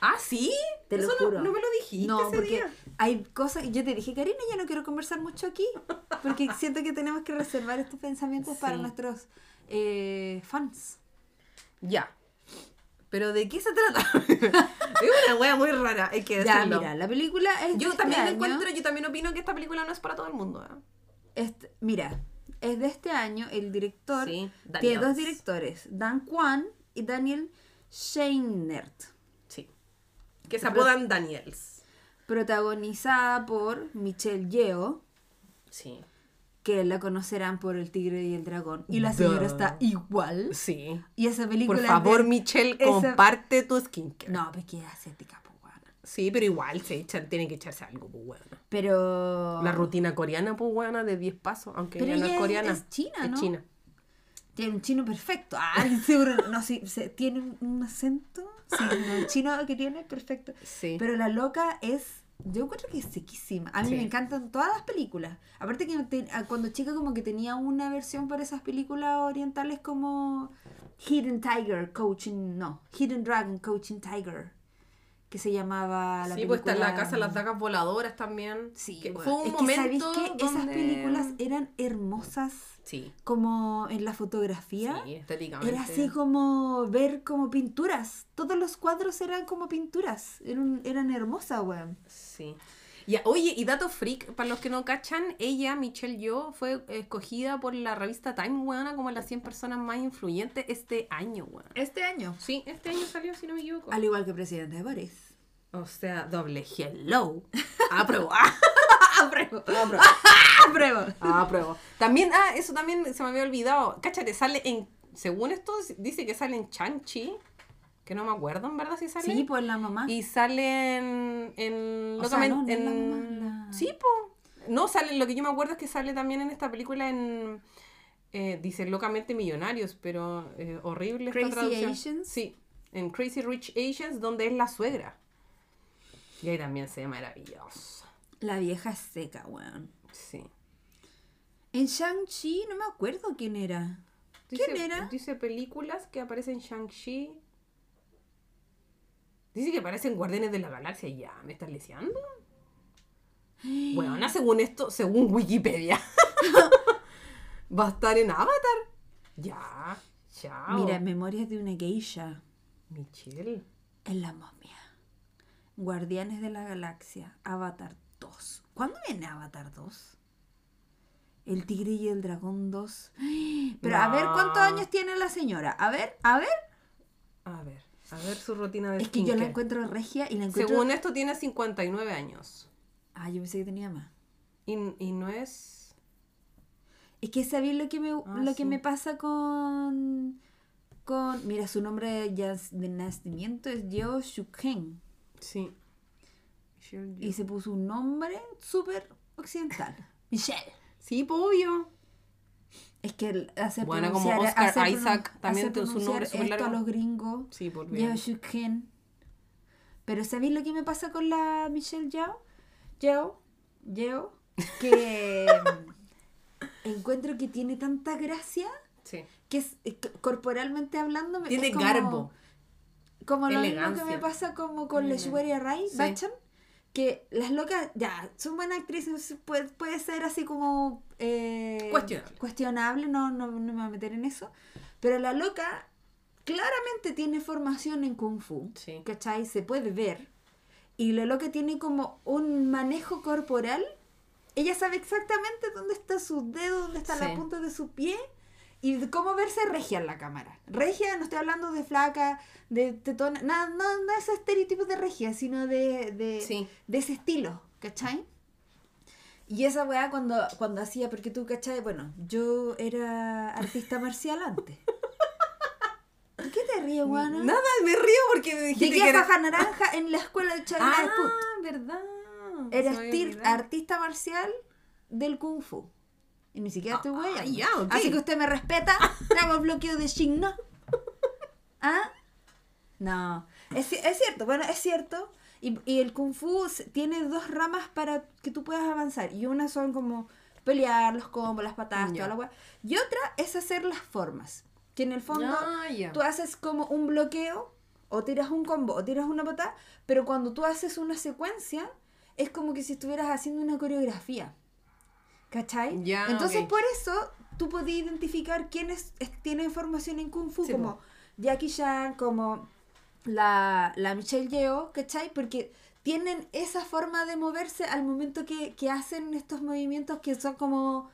Ah, ¿sí? Te lo Eso juro. No, me lo dijiste No, ese porque día. hay cosas. Yo te dije, Karina, yo no quiero conversar mucho aquí. Porque siento que tenemos que reservar estos pensamientos para Sí. nuestros eh, fans. Ya. ¿Pero de qué se trata? es una wea muy rara, hay que Ya, decirlo. mira, la película es. yo de también este lo año. encuentro, yo también opino que esta película no es para todo el mundo. ¿eh? Este- mira, es de este año. El director Sí, tiene dos directores: Dan Kwan y Daniel Scheinert. Sí. Que se apodan Daniels. Protagonizada por Michelle Yeoh. Sí. Que la conocerán por El Tigre y el Dragón. Y la señora Duh. está igual. Sí. Y esa película. Por es favor, de- Michelle, esa- comparte tu skincare. No, pues que es asiática, pues, weona. Sí, pero igual se echan, tienen que echarse algo, pues. Pero. La rutina coreana, pues de 10 pasos, aunque Pero ella no ella es es- coreana. es china, Es ¿no? china. Tiene un chino perfecto. Ah, seguro. No, sí, se- tiene un- acento. Sí, el chino que tiene, perfecto. Sí. Pero la loca es. Yo encuentro que es sequísima. A mí Sí. me encantan todas las películas. Aparte que te- cuando chica como que tenía una versión para esas películas orientales como Hidden Tiger Coaching, no, Hidden Dragon Coaching Tiger, que se llamaba la sí, pues está en la película- casa de las dagas voladoras también. Sí, que bueno. fue un es que momento ¿sabéis qué? esas donde- películas eran hermosas Sí, como en la fotografía. sí, estéticamente. Era así como ver como pinturas. Todos los cuadros eran como pinturas. Eran, eran hermosas, weón. Sí. Ya, oye, y dato freak, para los que no cachan, ella, Michelle Yo, fue escogida por la revista Time, weona, como las 100 personas más influyentes este año, weón. Este año. Sí, este año salió, si no me equivoco. Al igual que presidente de Boris. O sea, doble hello. Apruebo. Apruebo. Apruebo. Apruebo. También, ah, eso también se me había olvidado. Cáchate, sale en. Según esto, dice que sale en Chanchi. Que no me acuerdo, en verdad, si sale. Sí, pues la mamá. Y sale en. en, O sea, no, la en- mamá, la- Sí, po. No, sale. Lo que yo me acuerdo es que sale también en esta película en. eh, dice locamente millonarios, pero eh, horrible esta Crazy traducción. Asians. Sí, en Crazy Rich Asians, donde es la suegra. Y ahí también se ve maravilloso. La vieja seca, weón. Sí. En Shang-Chi no me acuerdo quién era. ¿Quién era? Dice películas que aparecen Shang-Chi. Dice que aparecen Guardianes de la Galaxia. Ya, ¿me estás leseando? Bueno, según esto, según Wikipedia. Va a estar en Avatar. Ya, chao. Mira, Memorias de una geisha. Michelle. En la momia. Guardianes de la Galaxia. Avatar 2. ¿Cuándo viene Avatar 2? El tigre y el dragón 2. Pero a ver cuántos años tiene la señora. A ver, a ver. A ver, a ver su rutina de Es que yo la encuentro regia y la encuentro. Según esto tiene 59 años. Ah, yo pensé que tenía más. Y, y no es... Es que sabéis lo que me, Ah, lo sí. que me pasa con. con. Mira, su nombre ya de nacimiento es Yeo Shukhen. Sí. Y se puso un nombre súper occidental. Michelle. Sí, pues, obvio. Es que hace Bueno, como Oscar hace Isaac también tiene su nombre súper esto a largo. los gringos. Sí, por bien. Pero ¿sabéis lo que me pasa con la Michelle Yao? Yao, Yeo, que encuentro que tiene tanta gracia Sí. que es, eh, corporalmente hablando me- Tiene es como, garbo. como lo mismo que elegancia. me pasa como con Ele- Leshwaria Rai Sí. Bachchan que las locas ya son buenas actrices puede, puede ser así como eh, Cuestionable. cuestionable no, no, no me voy a meter en eso pero la loca claramente tiene formación en kung fu Sí. ¿cachai? se puede ver y la loca tiene como un manejo corporal ella sabe exactamente dónde está su dedo dónde está la Sí. punta de su pie y cómo verse regia en la cámara. Regia, no estoy hablando de flaca, de tetona, nada, no, no ese estereotipo de regia, sino de, de, Sí. de ese estilo, ¿cachai? Y esa weá cuando, cuando hacía, porque tú, ¿cachai? Bueno, yo era artista marcial antes. ¿Por qué te ríes, weona? Nada, me río porque me dijiste Llegué que a era... faja naranja en la escuela de China Ah, de Put. verdad. Era artista marcial del Kung Fu. Y ni siquiera estoy Ah, weyando. ya, ok. Así que usted me respeta. Traigo bloqueo de Shinno. ¿Ah? No. Es, es cierto, bueno, es cierto. Y, y el Kung Fu tiene dos ramas para que tú puedas avanzar. Y una son como pelear, los combos, las patadas, Ya. toda la wea. Y otra es hacer las formas. Que en el fondo Ah, tú haces como un bloqueo, o tiras un combo, o tiras una patada, pero cuando tú haces una secuencia, es como que si estuvieras haciendo una coreografía. ¿Cachai? Entonces por eso tú podías identificar quiénes es- tienen formación en Kung Fu, Sí, como. Jackie Chan, como la, la Michelle Yeoh, ¿cachai? Porque tienen esa forma de moverse al momento que, que hacen estos movimientos que son como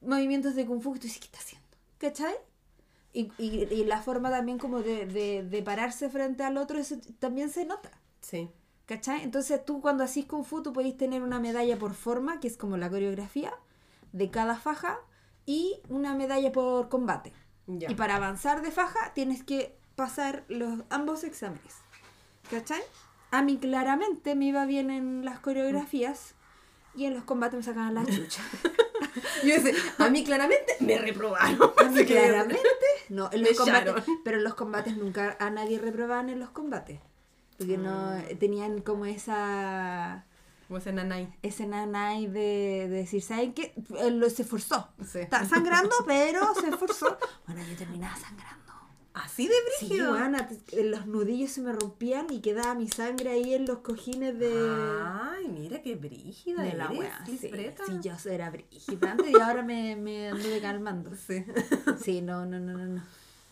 movimientos de Kung Fu que tú dices, ¿qué está haciendo? ¿Cachai? Y, y, y la forma también como de, de, de pararse frente al otro, eso también se nota. Sí. ¿Cachai? Entonces tú cuando hacís Kung Fu, tú podéis tener una medalla por forma, que es como la coreografía de cada faja, y una medalla por combate. Ya. Y para avanzar de faja tienes que pasar los ambos exámenes. ¿Cachai? A mí claramente me iba bien en las coreografías y en los combates me sacaban la chucha. Yo decía, a mí claramente me reprobaron. A mí claramente. No, en los combates, pero en los combates nunca a nadie reprobaban en los combates. Porque no Mm. tenían como esa Como ese nanay. ese nanay de, de decir, ¿saben qué? Él lo- se esforzó. Sí. Está sangrando, pero se esforzó. Bueno, yo terminaba sangrando. Así de brígido. buena, los nudillos se me rompían y quedaba mi sangre ahí en los cojines de, Ay, mira qué brígida de la wea. Sí, sí, yo era brígida antes y ahora me, me anduve calmando. Sí. Sí, no, no, no, no, no.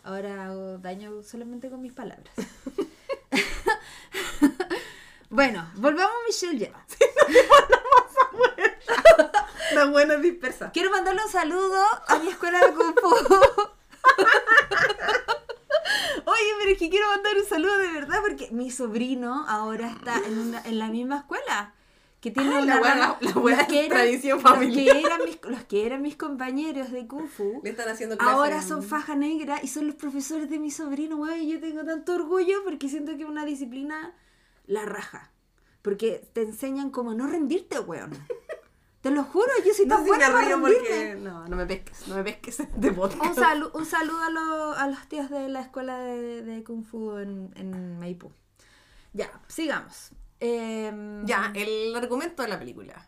Ahora hago daño solamente con mis palabras. bueno, volvamos a Michelle Yeoh. La buena dispersa. Quiero mandarle un saludo a mi escuela de Kung Fu. Oye, pero es que quiero mandar un saludo de verdad porque mi sobrino ahora está en, una, en la misma escuela. Que tiene Ah, una la que eran- tradición los que familiar. eran mis- los que eran mis compañeros de Kung Fu. Le están haciendo clases. Ahora son faja negra y son los profesores de mi sobrino, weón. Y yo tengo tanto orgullo porque siento que es una disciplina la raja. Porque te enseñan como no rendirte, weón. Te lo juro, yo soy No tan sé si porque. No, no me pesques, no me pesques de podcast. Un, salu- un saludo a, los- a los tíos de la escuela de, de Kung Fu en, en Maipú. Ya, sigamos. Em, Ya, el argumento de la película.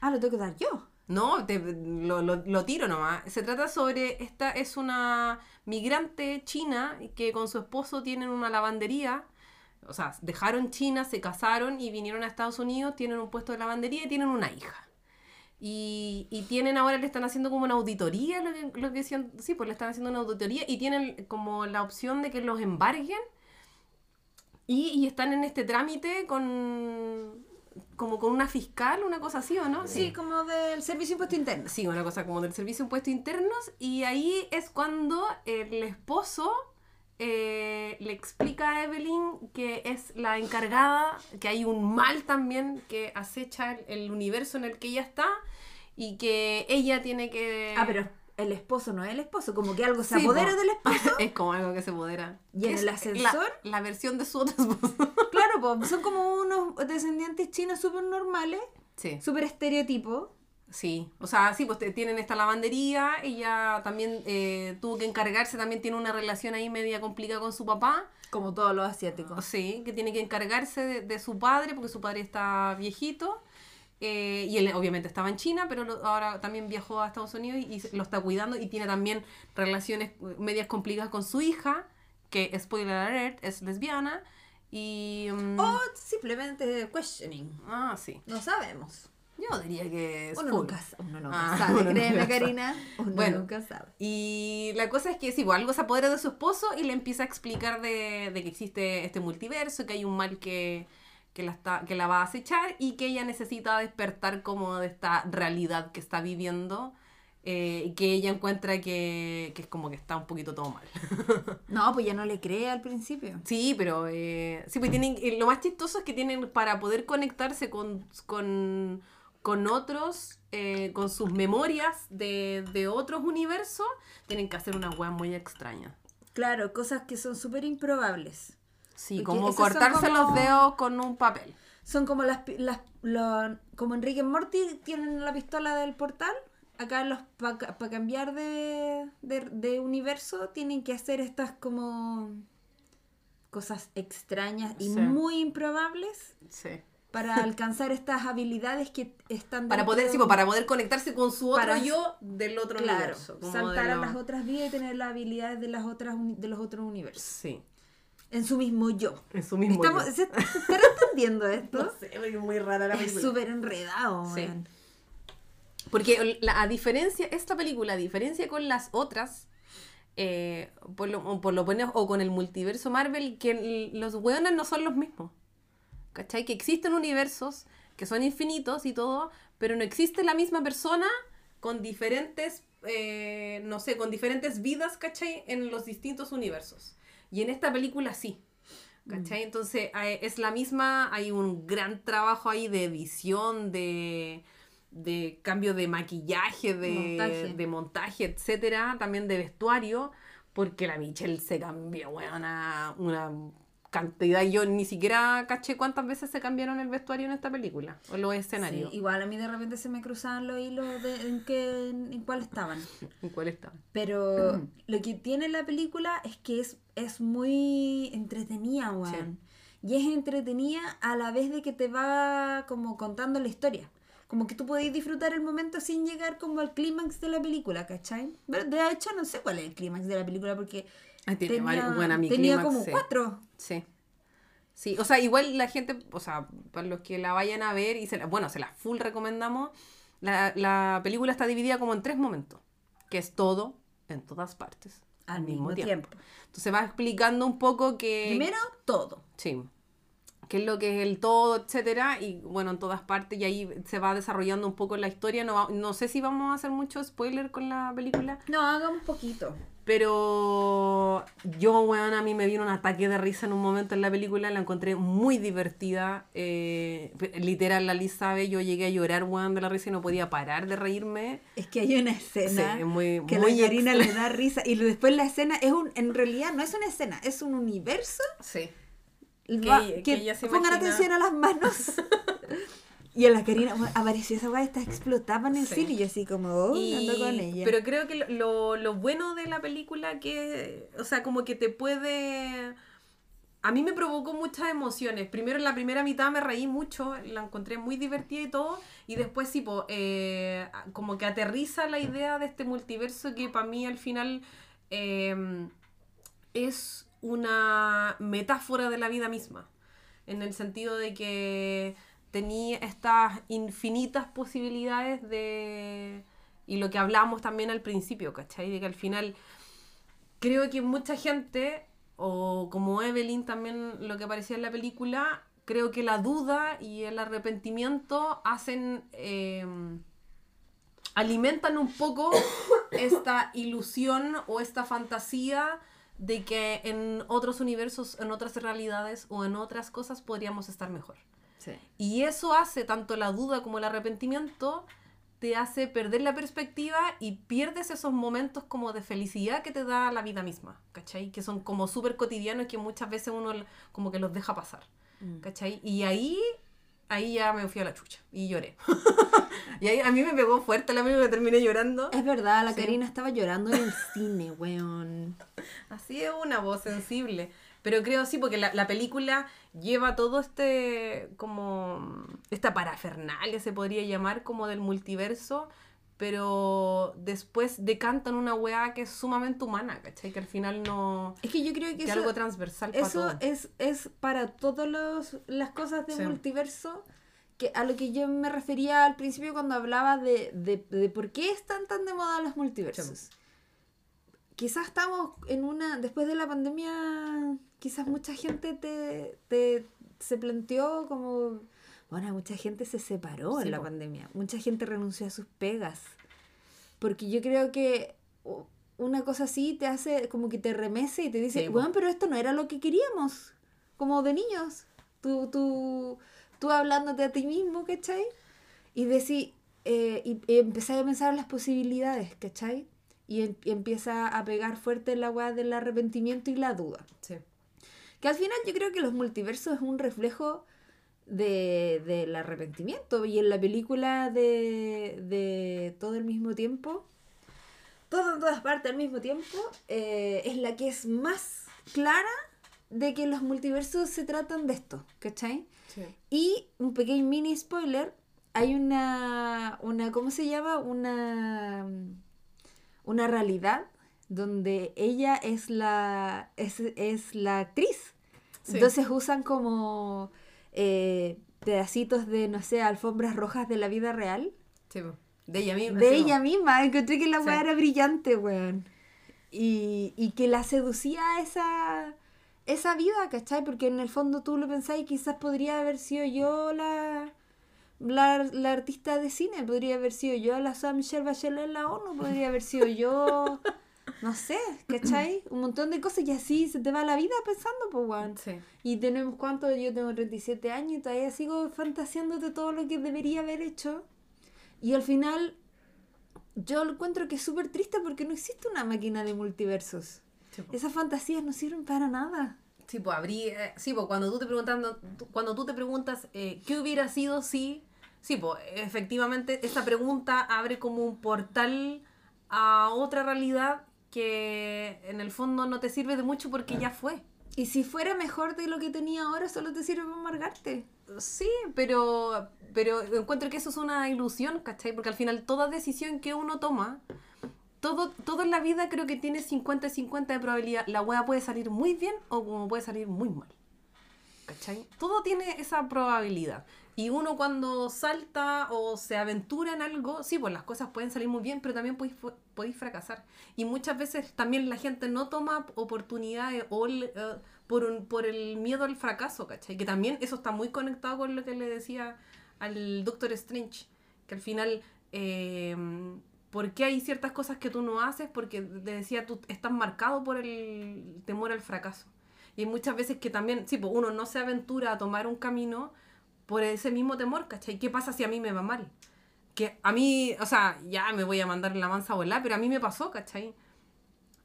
Ah, lo tengo que dar yo. No, te- lo, lo- lo tiro nomás. Se trata sobre, esta es una migrante china que con su esposo tienen una lavandería. O sea, dejaron China, se casaron y vinieron a Estados Unidos, tienen un puesto de lavandería y tienen una hija. Y, y tienen ahora, le están haciendo como una auditoría, lo que, lo que sí, pues le están haciendo una auditoría y tienen como la opción de que los embarguen y, y están en este trámite con como con una fiscal, una cosa así, ¿o no? Sí, como del Servicio de Impuesto Interno. Sí, una cosa como del Servicio de Impuestos Internos. Y ahí es cuando el esposo eh, le explica a Evelyn que es la encargada, que hay un mal también que acecha el, el universo en el que ella está y que ella tiene que... Ah, pero el esposo no es el esposo, como que algo se Sí, apodera po. del esposo. es como algo que se apodera. ¿Y en el ascensor? La, versión de su otro esposo. claro, pues son como unos descendientes chinos súper normales, sí. súper estereotipos. Sí, o sea, sí, pues te- tienen esta lavandería, ella también eh, tuvo que encargarse, también tiene una relación ahí media complicada con su papá, Como todos los asiáticos. sí, que tiene que encargarse de, de su padre, porque su padre está viejito, eh, y él obviamente estaba en China, pero lo- ahora también viajó a Estados Unidos y, lo está cuidando, y tiene también relaciones eh, medias complicadas con su hija, que, spoiler alert, es lesbiana, y... mm, O simplemente questioning. Ah, sí, No sabemos. Yo diría que es Uno full. nunca, uno nunca Ah, sabe, uno créeme, nunca. Karina. Uno Bueno. nunca sabe. Y la cosa es que sí, pues, algo se apodera de su esposo y le empieza a explicar de, de que existe este multiverso, que hay un mal que, que, la está, que la va a acechar y que ella necesita despertar como de esta realidad que está viviendo eh, y que ella encuentra que, que es como que está un poquito todo mal. No, pues ya no le cree al principio. Sí, pero eh, sí, pues tienen, y lo más chistoso es que tienen para poder conectarse con, con, con otros, eh, con sus memorias de, de otros universos, tienen que hacer una wea muy extraña. Claro, cosas que son súper improbables. Sí, Porque como cortarse como- los dedos con un papel. Son como las, las lo- como Enrique Morty tienen la pistola del portal. Acá los para cambiar de, de, de universo tienen que hacer estas como cosas extrañas y Sí. muy improbables Sí. Para alcanzar estas habilidades que están Para poder, de- sí, para poder conectarse con su otro Para- yo del otro claro, universo. como saltar de a las otras vidas y tener las habilidades de las otras de los otros universos Sí, en su mismo yo. en su mismo Estamos, yo. ¿Se ¿se estará entendiendo esto? No sé, es muy rara la es película. súper enredado. Sí. Porque la, a diferencia, esta película, a diferencia con las otras, eh, por, lo, por lo o con el multiverso Marvel, que los hueones no son los mismos. ¿Cachai? Que existen universos que son infinitos y todo, pero no existe la misma persona con diferentes, eh, no sé, con diferentes vidas, ¿cachai? En los distintos universos. Y en esta película sí. ¿Cachai? Entonces eh, es la misma, hay un gran trabajo ahí de edición, de, de cambio de maquillaje, de Montaje. de montaje, etcétera, también de vestuario, porque la Michelle se cambió, weona, una cantidad, yo ni siquiera caché cuántas veces se cambiaron el vestuario en esta película, o los escenarios, Sí, igual a mí de repente se me cruzaban los hilos de en, qué, en cuál estaban. en cuál estaban. Pero lo que tiene la película es que es, es muy entretenida, weón. Y es entretenida a la vez de que te va como contando la historia. Como que tú podéis disfrutar el momento sin llegar como al clímax de la película, ¿cachai? Pero de hecho no sé cuál es el clímax de la película porque Ay, tiene tenía, buena, mi tenía clímax, como sí. cuatro. Sí. Sí, o sea, igual la gente, o sea, para los que la vayan a ver, y se la, bueno, se la full recomendamos, la, la película está dividida como en tres momentos, que es todo, en todas partes, Al mismo tiempo. Entonces va explicando un poco que... Primero, todo. Sí. qué es lo que es el todo, etcétera, y bueno, en todas partes, y ahí se va desarrollando un poco la historia. No, no sé si vamos a hacer mucho spoiler con la película, No, hagamos poquito. Pero yo, weón, a mí me vino un ataque de risa en un momento en la película, la encontré muy divertida. eh, literal, la Liz sabe, yo llegué a llorar, weón, de la risa y no podía parar de reírme. Es que hay una escena Sí, muy- que muy la Karina le da risa y después la escena es un, en realidad no es una escena, es un universo. Sí. Va- Que- que pongan imagina- atención a las manos. y a la Karina apareció esa weá, está explotaba en el Sí. cine y yo así como, oh, Y- ando con ella. Pero creo que lo- lo, lo bueno de la película que, o sea, como que te puede a mí me provocó muchas emociones. Primero en la primera mitad me reí mucho, la encontré muy divertida y todo, y después sí, po, eh, como que aterriza la idea de este multiverso que para mí al final eh, es una metáfora de la vida misma, en el sentido de que tenía estas infinitas posibilidades de... Y lo que hablamos también al principio, ¿cachai? De que al final creo que mucha gente, o como Evelyn también lo que aparecía en la película, creo que la duda y el arrepentimiento hacen... Eh, alimentan un poco esta ilusión o esta fantasía de que en otros universos, en otras realidades o en otras cosas podríamos estar mejor. Sí. Y eso hace tanto la duda como el arrepentimiento, te hace perder la perspectiva y pierdes esos momentos como de felicidad que te da la vida misma, ¿cachai? Que son como súper cotidianos y que muchas veces uno como que los deja pasar, Mm. ¿cachai? Y ahí, ahí ya me fui a la chucha y lloré. y ahí a mí me pegó fuerte la película, terminé llorando. Es verdad, la Sí. Karina estaba llorando en el cine, weón. Así es una voz sensible. Pero creo sí, porque la, la película lleva todo este, como, esta parafernalia se podría llamar como del multiverso, pero después decantan una weá que es sumamente humana, ¿cachai? Que al final no... Es que yo creo que que eso, algo transversal eso es, es para todas las cosas de Sí. multiverso que a lo que yo me refería al principio cuando hablaba de, de, de por qué están tan de moda los multiversos. Quizás estamos en una, después de la pandemia, quizás mucha gente te, te se planteó como, bueno, mucha gente se separó Sí, en la po. pandemia, mucha gente renunció a sus pegas, porque yo creo que una cosa así te hace como que te remece y te dice, Sí, bueno, pero esto no era lo que queríamos, como de niños, tú, tú, tú hablándote a ti mismo, ¿cachai? Y decir, eh, y, y empezar a pensar en las posibilidades, ¿cachai? Y, em- y empieza a pegar fuerte la weá del arrepentimiento y la duda. Sí. Que al final yo creo que los multiversos es un reflejo de, del arrepentimiento. Y en la película de, de todo el mismo tiempo, todo en todas partes al mismo tiempo, eh, es la que es más clara de que los multiversos se tratan de esto, ¿cachai? Sí. Y un pequeño mini spoiler, hay una, una ¿cómo se llama? Una, una realidad donde ella es la, es, es la actriz. Sí. Entonces usan como eh, pedacitos de, no sé, alfombras rojas de la vida real. Sí. De ella misma. De sí, ella misma, encontré que la weá era brillante, weón. Y, y que la seducía a esa, esa vida, ¿cachai? Porque en el fondo tú lo pensás y quizás podría haber sido yo la, la, la artista de cine, podría haber sido yo la Sam Michelle Bachelet en la ONU, podría haber sido yo, no sé, ¿cachai? Un montón de cosas y así se te va la vida pensando, pues, weón. Sí. Y tenemos cuánto, yo tengo 37 años y todavía sigo fantaseando de todo lo que debería haber hecho. Y al final, yo lo encuentro que es súper triste porque no existe una máquina de multiversos. Sí. Esas fantasías no sirven para nada. Sí, pues abrí, eh, sí, pues cuando tú te preguntando, tú- cuando tú te preguntas eh, qué hubiera sido si, sí, pues efectivamente esa pregunta abre como un portal a otra realidad que en el fondo no te sirve de mucho porque ya fue. Y si fuera mejor de lo que tenía ahora, solo te sirve para amargarte. Sí, pero, pero encuentro que eso es una ilusión, ¿cachai? Porque al final toda decisión que uno toma, todo, todo en la vida creo que tiene 50 y 50 de probabilidad. La wea puede salir muy bien o como puede salir muy mal. ¿Cachai? Todo tiene esa probabilidad. Y uno cuando salta o se aventura en algo, sí, pues las cosas pueden salir muy bien, pero también podéis, fracasar. Y muchas veces también la gente no toma oportunidades o eh, por, por el miedo al fracaso, ¿cachai? Que también eso está muy conectado con lo que le decía al Doctor Strange, que al final, eh, ¿por qué hay ciertas cosas que tú no haces? Porque le decía, tú estás marcado por el temor al fracaso. Y muchas veces que también, sí, pues uno no se aventura a tomar un camino por ese mismo temor, ¿cachai? ¿Qué pasa si a mí me va mal? Que a mí, o sea, ya me voy a mandar la mansa a volar, pero a mí me pasó, ¿cachai?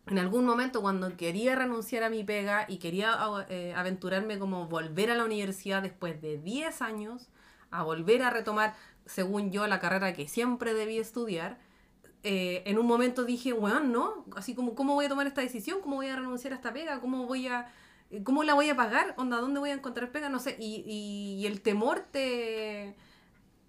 En algún momento cuando quería renunciar a mi pega y quería eh, aventurarme como volver a la universidad después de 10 años, a volver a retomar, según yo, la carrera que siempre debí estudiar, eh, en un momento dije, weón, no, así como, ¿cómo voy a tomar esta decisión? ¿Cómo voy a renunciar a esta pega? ¿Cómo voy a...? ¿Cómo la voy a pagar? Onda, ¿dónde voy a encontrar pega? No sé, y, y, y el temor te,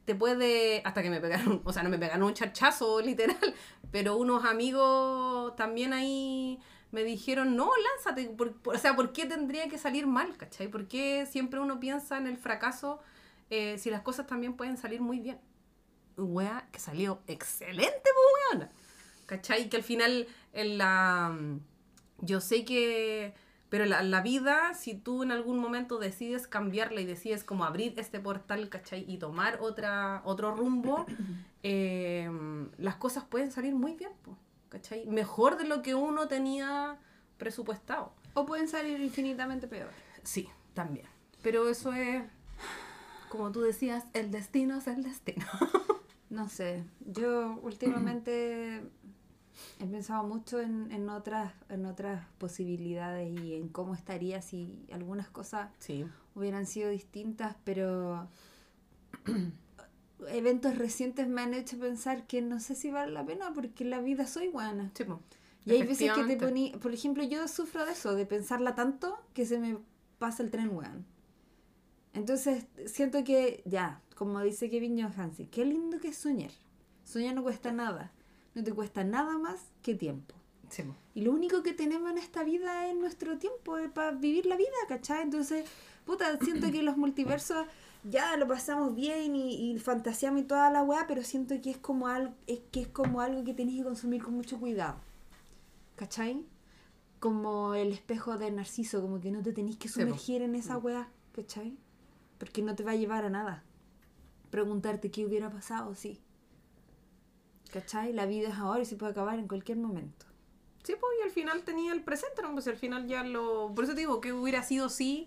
te puede, hasta que me pegaron, o sea, no me pegaron un charchazo literal, pero unos amigos también ahí me dijeron, no, lánzate, o sea, ¿por qué tendría que salir mal, cachai? ¿Por qué siempre uno piensa en el fracaso eh, si las cosas también pueden salir muy bien? Wea, que salió excelente, weona. ¿Cachai? Que al final, en la... Yo sé que... Pero la, la vida, si tú en algún momento decides cambiarla y decides como abrir este portal, ¿cachai? Y tomar otra, otro rumbo, eh, las cosas pueden salir muy bien, ¿cachai? Mejor de lo que uno tenía presupuestado. O pueden salir infinitamente peor. Sí, también. Pero eso es, como tú decías, el destino es el destino. No sé, yo últimamente he pensado mucho en, en otras, en otras posibilidades y en cómo estaría si algunas cosas Sí. hubieran sido distintas, pero eventos recientes me han hecho pensar que no sé si vale la pena porque la vida soy buena. Sí. Y hay veces que te poní, por ejemplo, yo sufro de eso, de pensarla tanto que se me pasa el tren, weón. Entonces, siento que, ya, como dice Kevin Johansen, qué lindo que es soñar. Soñar no cuesta nada. No te cuesta nada más que tiempo. Sí. Y lo único que tenemos en esta vida es nuestro tiempo eh, para vivir la vida, ¿cachai? Entonces, puta, siento que los multiversos ya lo pasamos bien y, y fantaseamos y toda la weá, pero siento que es como algo, es que es como algo que tenés que consumir con mucho cuidado. ¿Cachai? Como el espejo de Narciso, como que no te tenés que sumergir en esa weá, ¿cachai? Porque no te va a llevar a nada. Preguntarte qué hubiera pasado, sí. ¿Cachai? La vida es ahora y se puede acabar en cualquier momento. Sí, pues, y al final tenía el presente, ¿no? Pues al final ya lo... Por eso te digo, que hubiera sido sí,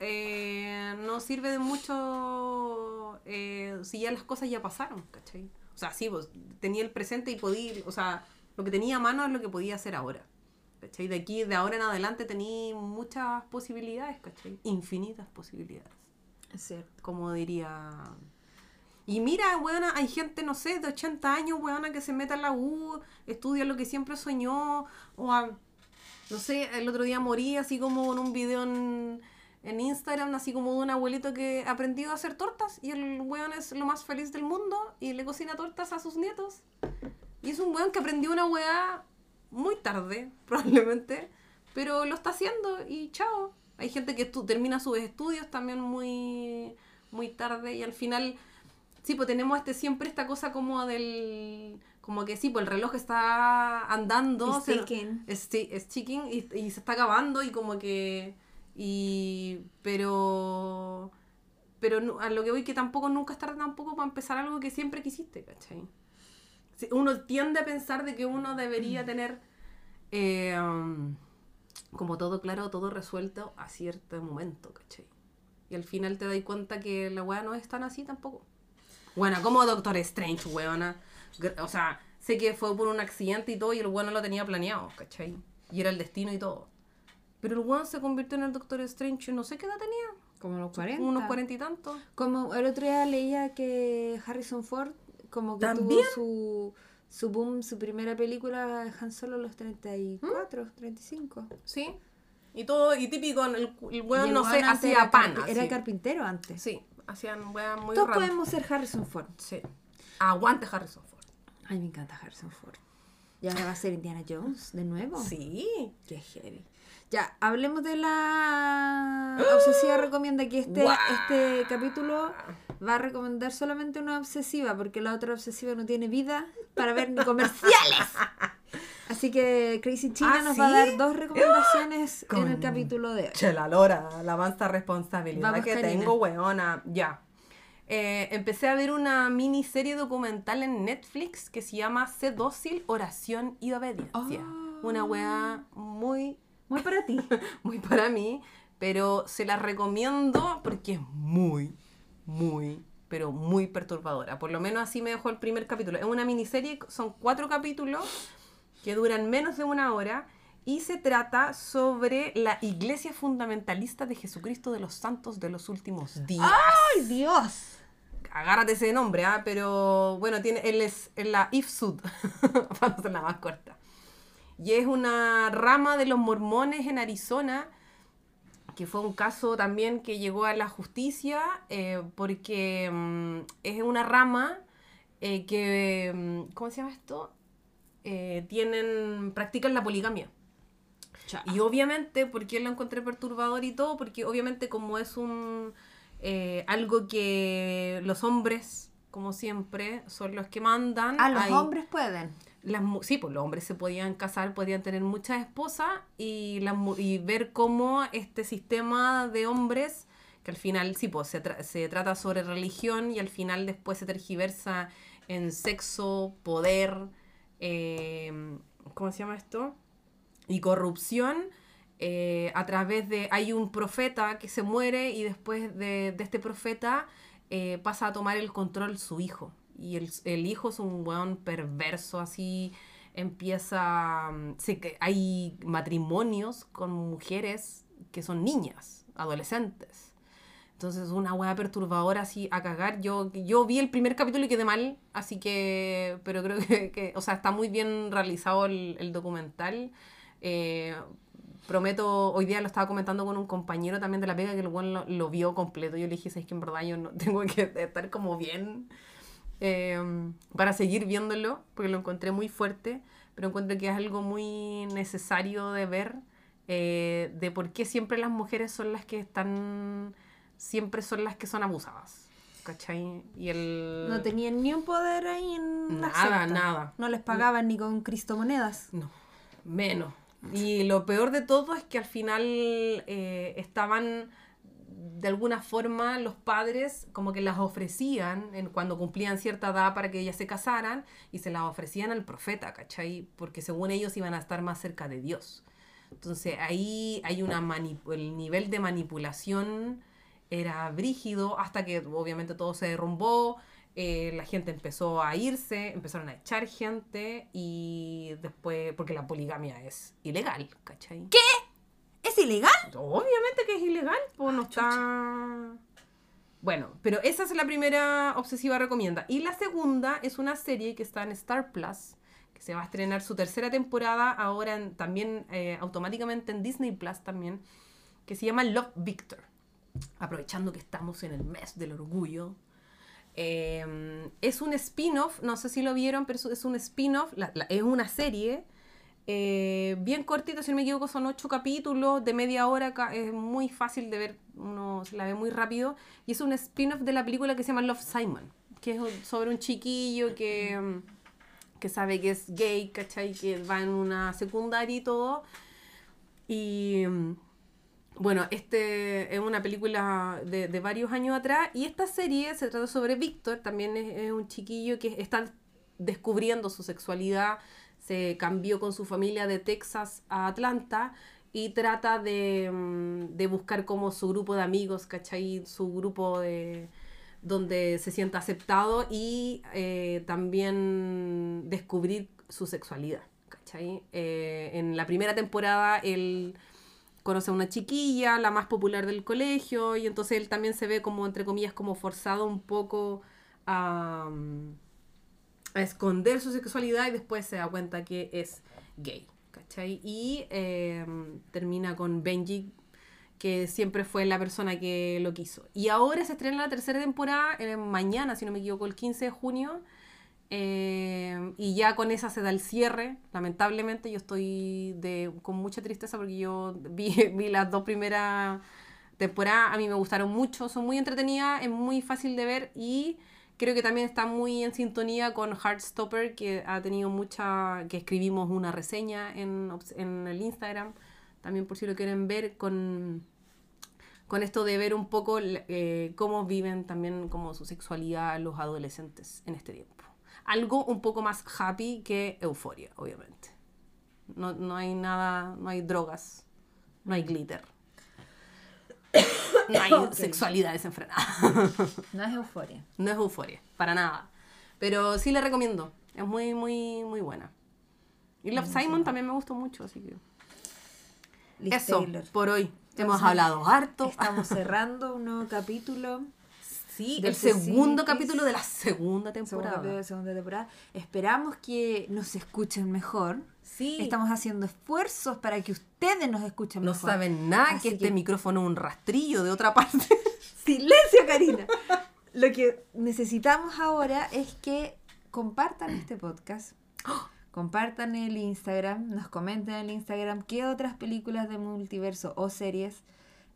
eh, no sirve de mucho eh, si ya las cosas ya pasaron, ¿cachai? O sea, sí, pues tenía el presente y podía, o sea, lo que tenía a mano es lo que podía hacer ahora. ¿Cachai? De aquí, de ahora en adelante tenía muchas posibilidades, ¿cachai? Infinitas posibilidades Es cierto. como diría. Y mira, weona, hay gente, no sé, de 80 años, weona, que se mete a la U, estudia lo que siempre soñó, o no sé, el otro día morí así como en un video en, en Instagram, así como de un abuelito que aprendió a hacer tortas y el weón es lo más feliz del mundo y le cocina tortas a sus nietos. Y es un weón que aprendió una weá muy tarde, probablemente, pero lo está haciendo y chao. Hay gente que termina sus estudios también muy, muy tarde y al final, sí, pues tenemos este siempre esta cosa como del, como que sí, pues el reloj está andando, se- ticking. es, es ticking y, y se está acabando y como que, y, pero, pero a lo que voy que tampoco nunca es tarde tampoco para empezar algo que siempre quisiste, ¿cachai? Uno tiende a pensar de que uno debería tener eh, um, como todo claro, todo resuelto a cierto momento, ¿cachai? Y al final te das cuenta que la weá no es tan así tampoco. Bueno, como Doctor Strange, weona. O sea, sé que fue por un accidente y todo y el weón no lo tenía planeado, ¿cachai? Y era el destino y todo. Pero el weón se convirtió en el Doctor Strange, no sé qué edad tenía. Como los 40. Unos cuarenta y tantos. Como el otro día leía que Harrison Ford como que ¿También? tuvo su, su boom, su primera película Han Solo a los 34, 35. ¿Sí? Y todo, y típico, el, el Y weón, no sé, hacía pan. Era carpintero antes. Sí, hacían weas muy Todos raras. podemos ser Harrison Ford. Sí. Aguante Harrison Ford. Ay, me encanta Harrison Ford. Y ahora va a ser Indiana Jones de nuevo. Sí. Qué heavy. Ya, hablemos de la obsesiva recomienda que este, ¡Guau! este capítulo va a recomendar solamente una obsesiva, porque la otra obsesiva no tiene vida para ver ni comerciales. Así que Crazy China ¿Ah, nos va a sí? dar dos recomendaciones en el capítulo de hoy. Che, la lora, la mansa responsabilidad Vamos, que Karina. tengo, weona. Ya. Eh, empecé a ver una miniserie documental en Netflix que se llama Sé dócil, oración y obediencia. Ah. Una wea muy, Muy para ti. muy para mí, pero se la recomiendo porque es muy, muy, pero muy perturbadora. Por lo menos así me dejó el primer capítulo. Es una miniserie, son cuatro capítulos que duran menos de una hora y se trata sobre la iglesia fundamentalista de Jesucristo de los Santos de los últimos días. ¡Ay, Dios! Agárrate ese nombre, ¿ah? pero bueno, tiene, él es en la IFSUD, para hacer la más corta. Y es una rama de los mormones en Arizona que fue un caso también que llegó a la justicia eh, porque mm, es una rama eh, que, mm, ¿cómo se llama esto? Eh, tienen, practican la poligamia. Y obviamente, ¿por qué lo encontré perturbador y todo? Porque obviamente como es un algo que los hombres, como siempre, son los que mandan. Ah, los hombres pueden las, sí, pues los hombres se podían casar, podían tener muchas esposas y, las, y ver cómo este sistema de hombres, que al final, sí, pues se, se trata sobre religión y al final después se tergiversa en sexo, poder, eh, ¿cómo se llama esto? Y corrupción. Eh, a través de, hay un profeta que se muere y después de, este profeta eh, pasa a tomar el control su hijo y el, el hijo es un weón perverso así, empieza, mm, sí, que hay matrimonios con mujeres que son niñas, adolescentes. Entonces, una weá perturbadora así a cagar. Yo, yo vi el primer capítulo y quedé mal, así que, pero creo que, o sea, está muy bien realizado el, documental. Eh, prometo, hoy día lo estaba comentando con un compañero también de la pega que el lo, lo, vio completo. Yo le dije, es que en verdad yo no tengo que estar como bien Em, para seguir viéndolo, porque lo encontré muy fuerte, pero encuentro que es algo muy necesario de ver, eh, de por qué siempre las mujeres son las que están, siempre son las que son abusadas. ¿Cachai? Y el... No tenían ni un poder ahí en Nada, nada. No les pagaban ni con cristomonedas. No, menos. Y lo peor de todo es que al final eh, estaban de alguna forma los padres como que las ofrecían en, cuando cumplían cierta edad para que ellas se casaran y se las ofrecían al profeta, ¿cachai? Porque según ellos iban a estar más cerca de Dios. Entonces ahí hay una el nivel de manipulación era brígido hasta que obviamente todo se derrumbó, eh, la gente empezó a irse, empezaron a echar gente y después, porque la poligamia es ilegal, ¿cachai? ¿Qué? ¿Es ilegal? Obviamente que es ilegal, pues no está... Bueno, pero esa es la primera obsesiva recomienda. Y la segunda es una serie que está en Star Plus, que se va a estrenar su tercera temporada ahora también eh, automáticamente en Disney Plus también, que se llama Love Victor. Aprovechando que estamos en el mes del orgullo. Em, es un spin-off, no sé si lo vieron, pero es un spin-off, es una serie eh, bien cortito, si no me equivoco, son ocho capítulos de media hora, es muy fácil de ver, uno se la ve muy rápido. Y es un spin-off de la película que se llama Love Simon, que es sobre un chiquillo que, mm, que sabe que es gay, ¿cachai? Que va en una secundaria y todo. Y mm, bueno, este es una película de, de, varios años atrás y esta serie se trata sobre Víctor, también es, es, un chiquillo que está descubriendo su sexualidad, se cambió con su familia de Texas a Atlanta y trata de, mm, de buscar como su grupo de amigos, ¿cachai? Su grupo de donde se sienta aceptado y eh, también descubrir su sexualidad, ¿cachai? Eh, en la primera temporada él conoce a una chiquilla, la más popular del colegio, y entonces él también se ve como, entre comillas, como forzado un poco a... A esconder su sexualidad y después se da cuenta que es gay. ¿Cachai? Y em, termina con Benji, que siempre fue la persona que lo quiso. Y ahora se estrena la tercera temporada, mañana, si no me equivoco, el 15 de junio. Em, y ya con esa se da el cierre. Lamentablemente yo estoy de, con mucha tristeza porque yo vi, vi las dos primeras temporadas. A mí me gustaron mucho, son muy entretenidas, es muy fácil de ver y Creo que también está muy en sintonía con Heartstopper, que ha tenido mucha, que escribimos una reseña en, en el Instagram, también por si lo quieren ver, con, con esto de ver un poco eh, cómo viven también como su sexualidad los adolescentes en este tiempo. Algo un poco más happy que euforia, obviamente. No, no hay nada, no hay drogas, no hay glitter. No hay sexualidad desenfrenada. No es euforia. No es euforia, para nada. Pero sí le recomiendo. Es muy, muy, muy buena. Y Love Simon también me gustó mucho, así que. Eso, por hoy. Hemos hablado harto. Estamos cerrando un nuevo capítulo. Sí, de el segundo capítulo de la segunda Segundo temporada. capítulo de segunda temporada. Esperamos que nos escuchen mejor. Sí. Estamos haciendo esfuerzos para que ustedes nos escuchen No mejor. saben nada Así que este micrófono es un rastrillo de otra parte. Silencio, Karina. Lo que necesitamos ahora es que compartan este podcast. Compartan el Instagram, nos comenten en el Instagram qué otras películas de multiverso o series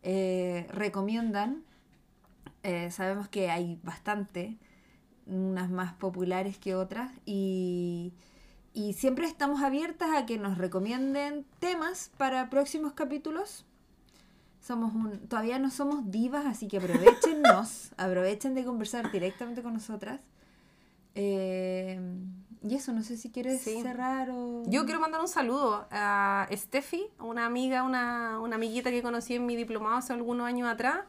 eh, recomiendan. Eh, sabemos que hay bastante, unas más populares que otras, y, y siempre estamos abiertas a que nos recomienden temas para próximos capítulos. Somos un, todavía no somos divas, así que aprovechenos, aprovechen de conversar directamente con nosotras. Eh, y eso, no sé si quieres Sí. cerrar o... Yo quiero mandar un saludo a Steffi, una amiga, una, una amiguita que conocí en mi diplomado hace algunos años atrás.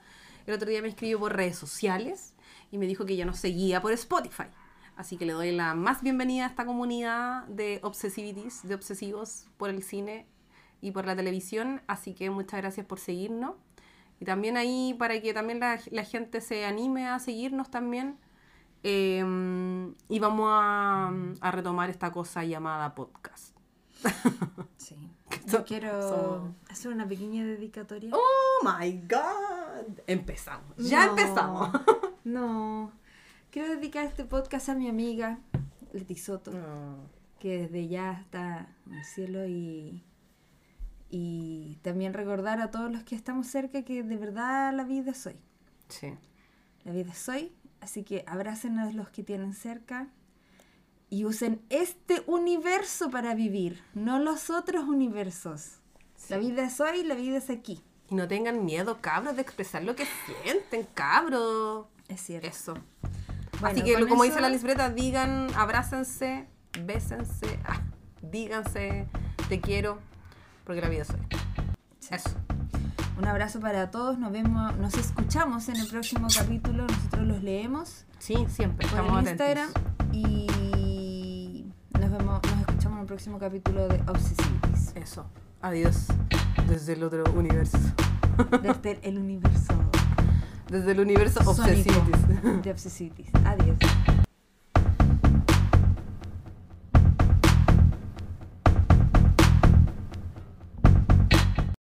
El otro día me escribió por redes sociales y me dijo que ya nos seguía por Spotify. Así que le doy la más bienvenida a esta comunidad de obsesivities, de obsesivos por el cine y por la televisión. Así que muchas gracias por seguirnos. Y también ahí para que también la, gente se anime a seguirnos también. Eh, y vamos a, a retomar esta cosa llamada podcast. Sí. Yo quiero hacer una pequeña dedicatoria. Oh my god. Empezamos. Ya No, empezamos. No. Quiero dedicar este podcast a mi amiga Leti Soto, que desde ya está en el cielo y, y también recordar a todos los que estamos cerca que de verdad la vida es hoy. Sí. La vida es hoy, así que abracen a los que tienen cerca y usen este universo para vivir, no los otros universos. La vida es hoy, la vida es aquí. Y no tengan miedo, cabros, de expresar lo que sienten, cabros. Es cierto. Eso. Bueno, Así que, como eso- dice la lisbreta, digan, abrácense, bésense, ah, díganse, te quiero, porque la vida es hoy. Eso. Un abrazo para todos, nos vemos, nos escuchamos en el próximo capítulo, nosotros los leemos Sí, siempre. Estamos atentos. Instagram y nos vemos, nos escuchamos en el próximo capítulo de Obsesivities. Eso. Adiós. Desde el otro universo. Desde el universo Desde el universo sónico Obsesivities. de Obsesivities. Adiós.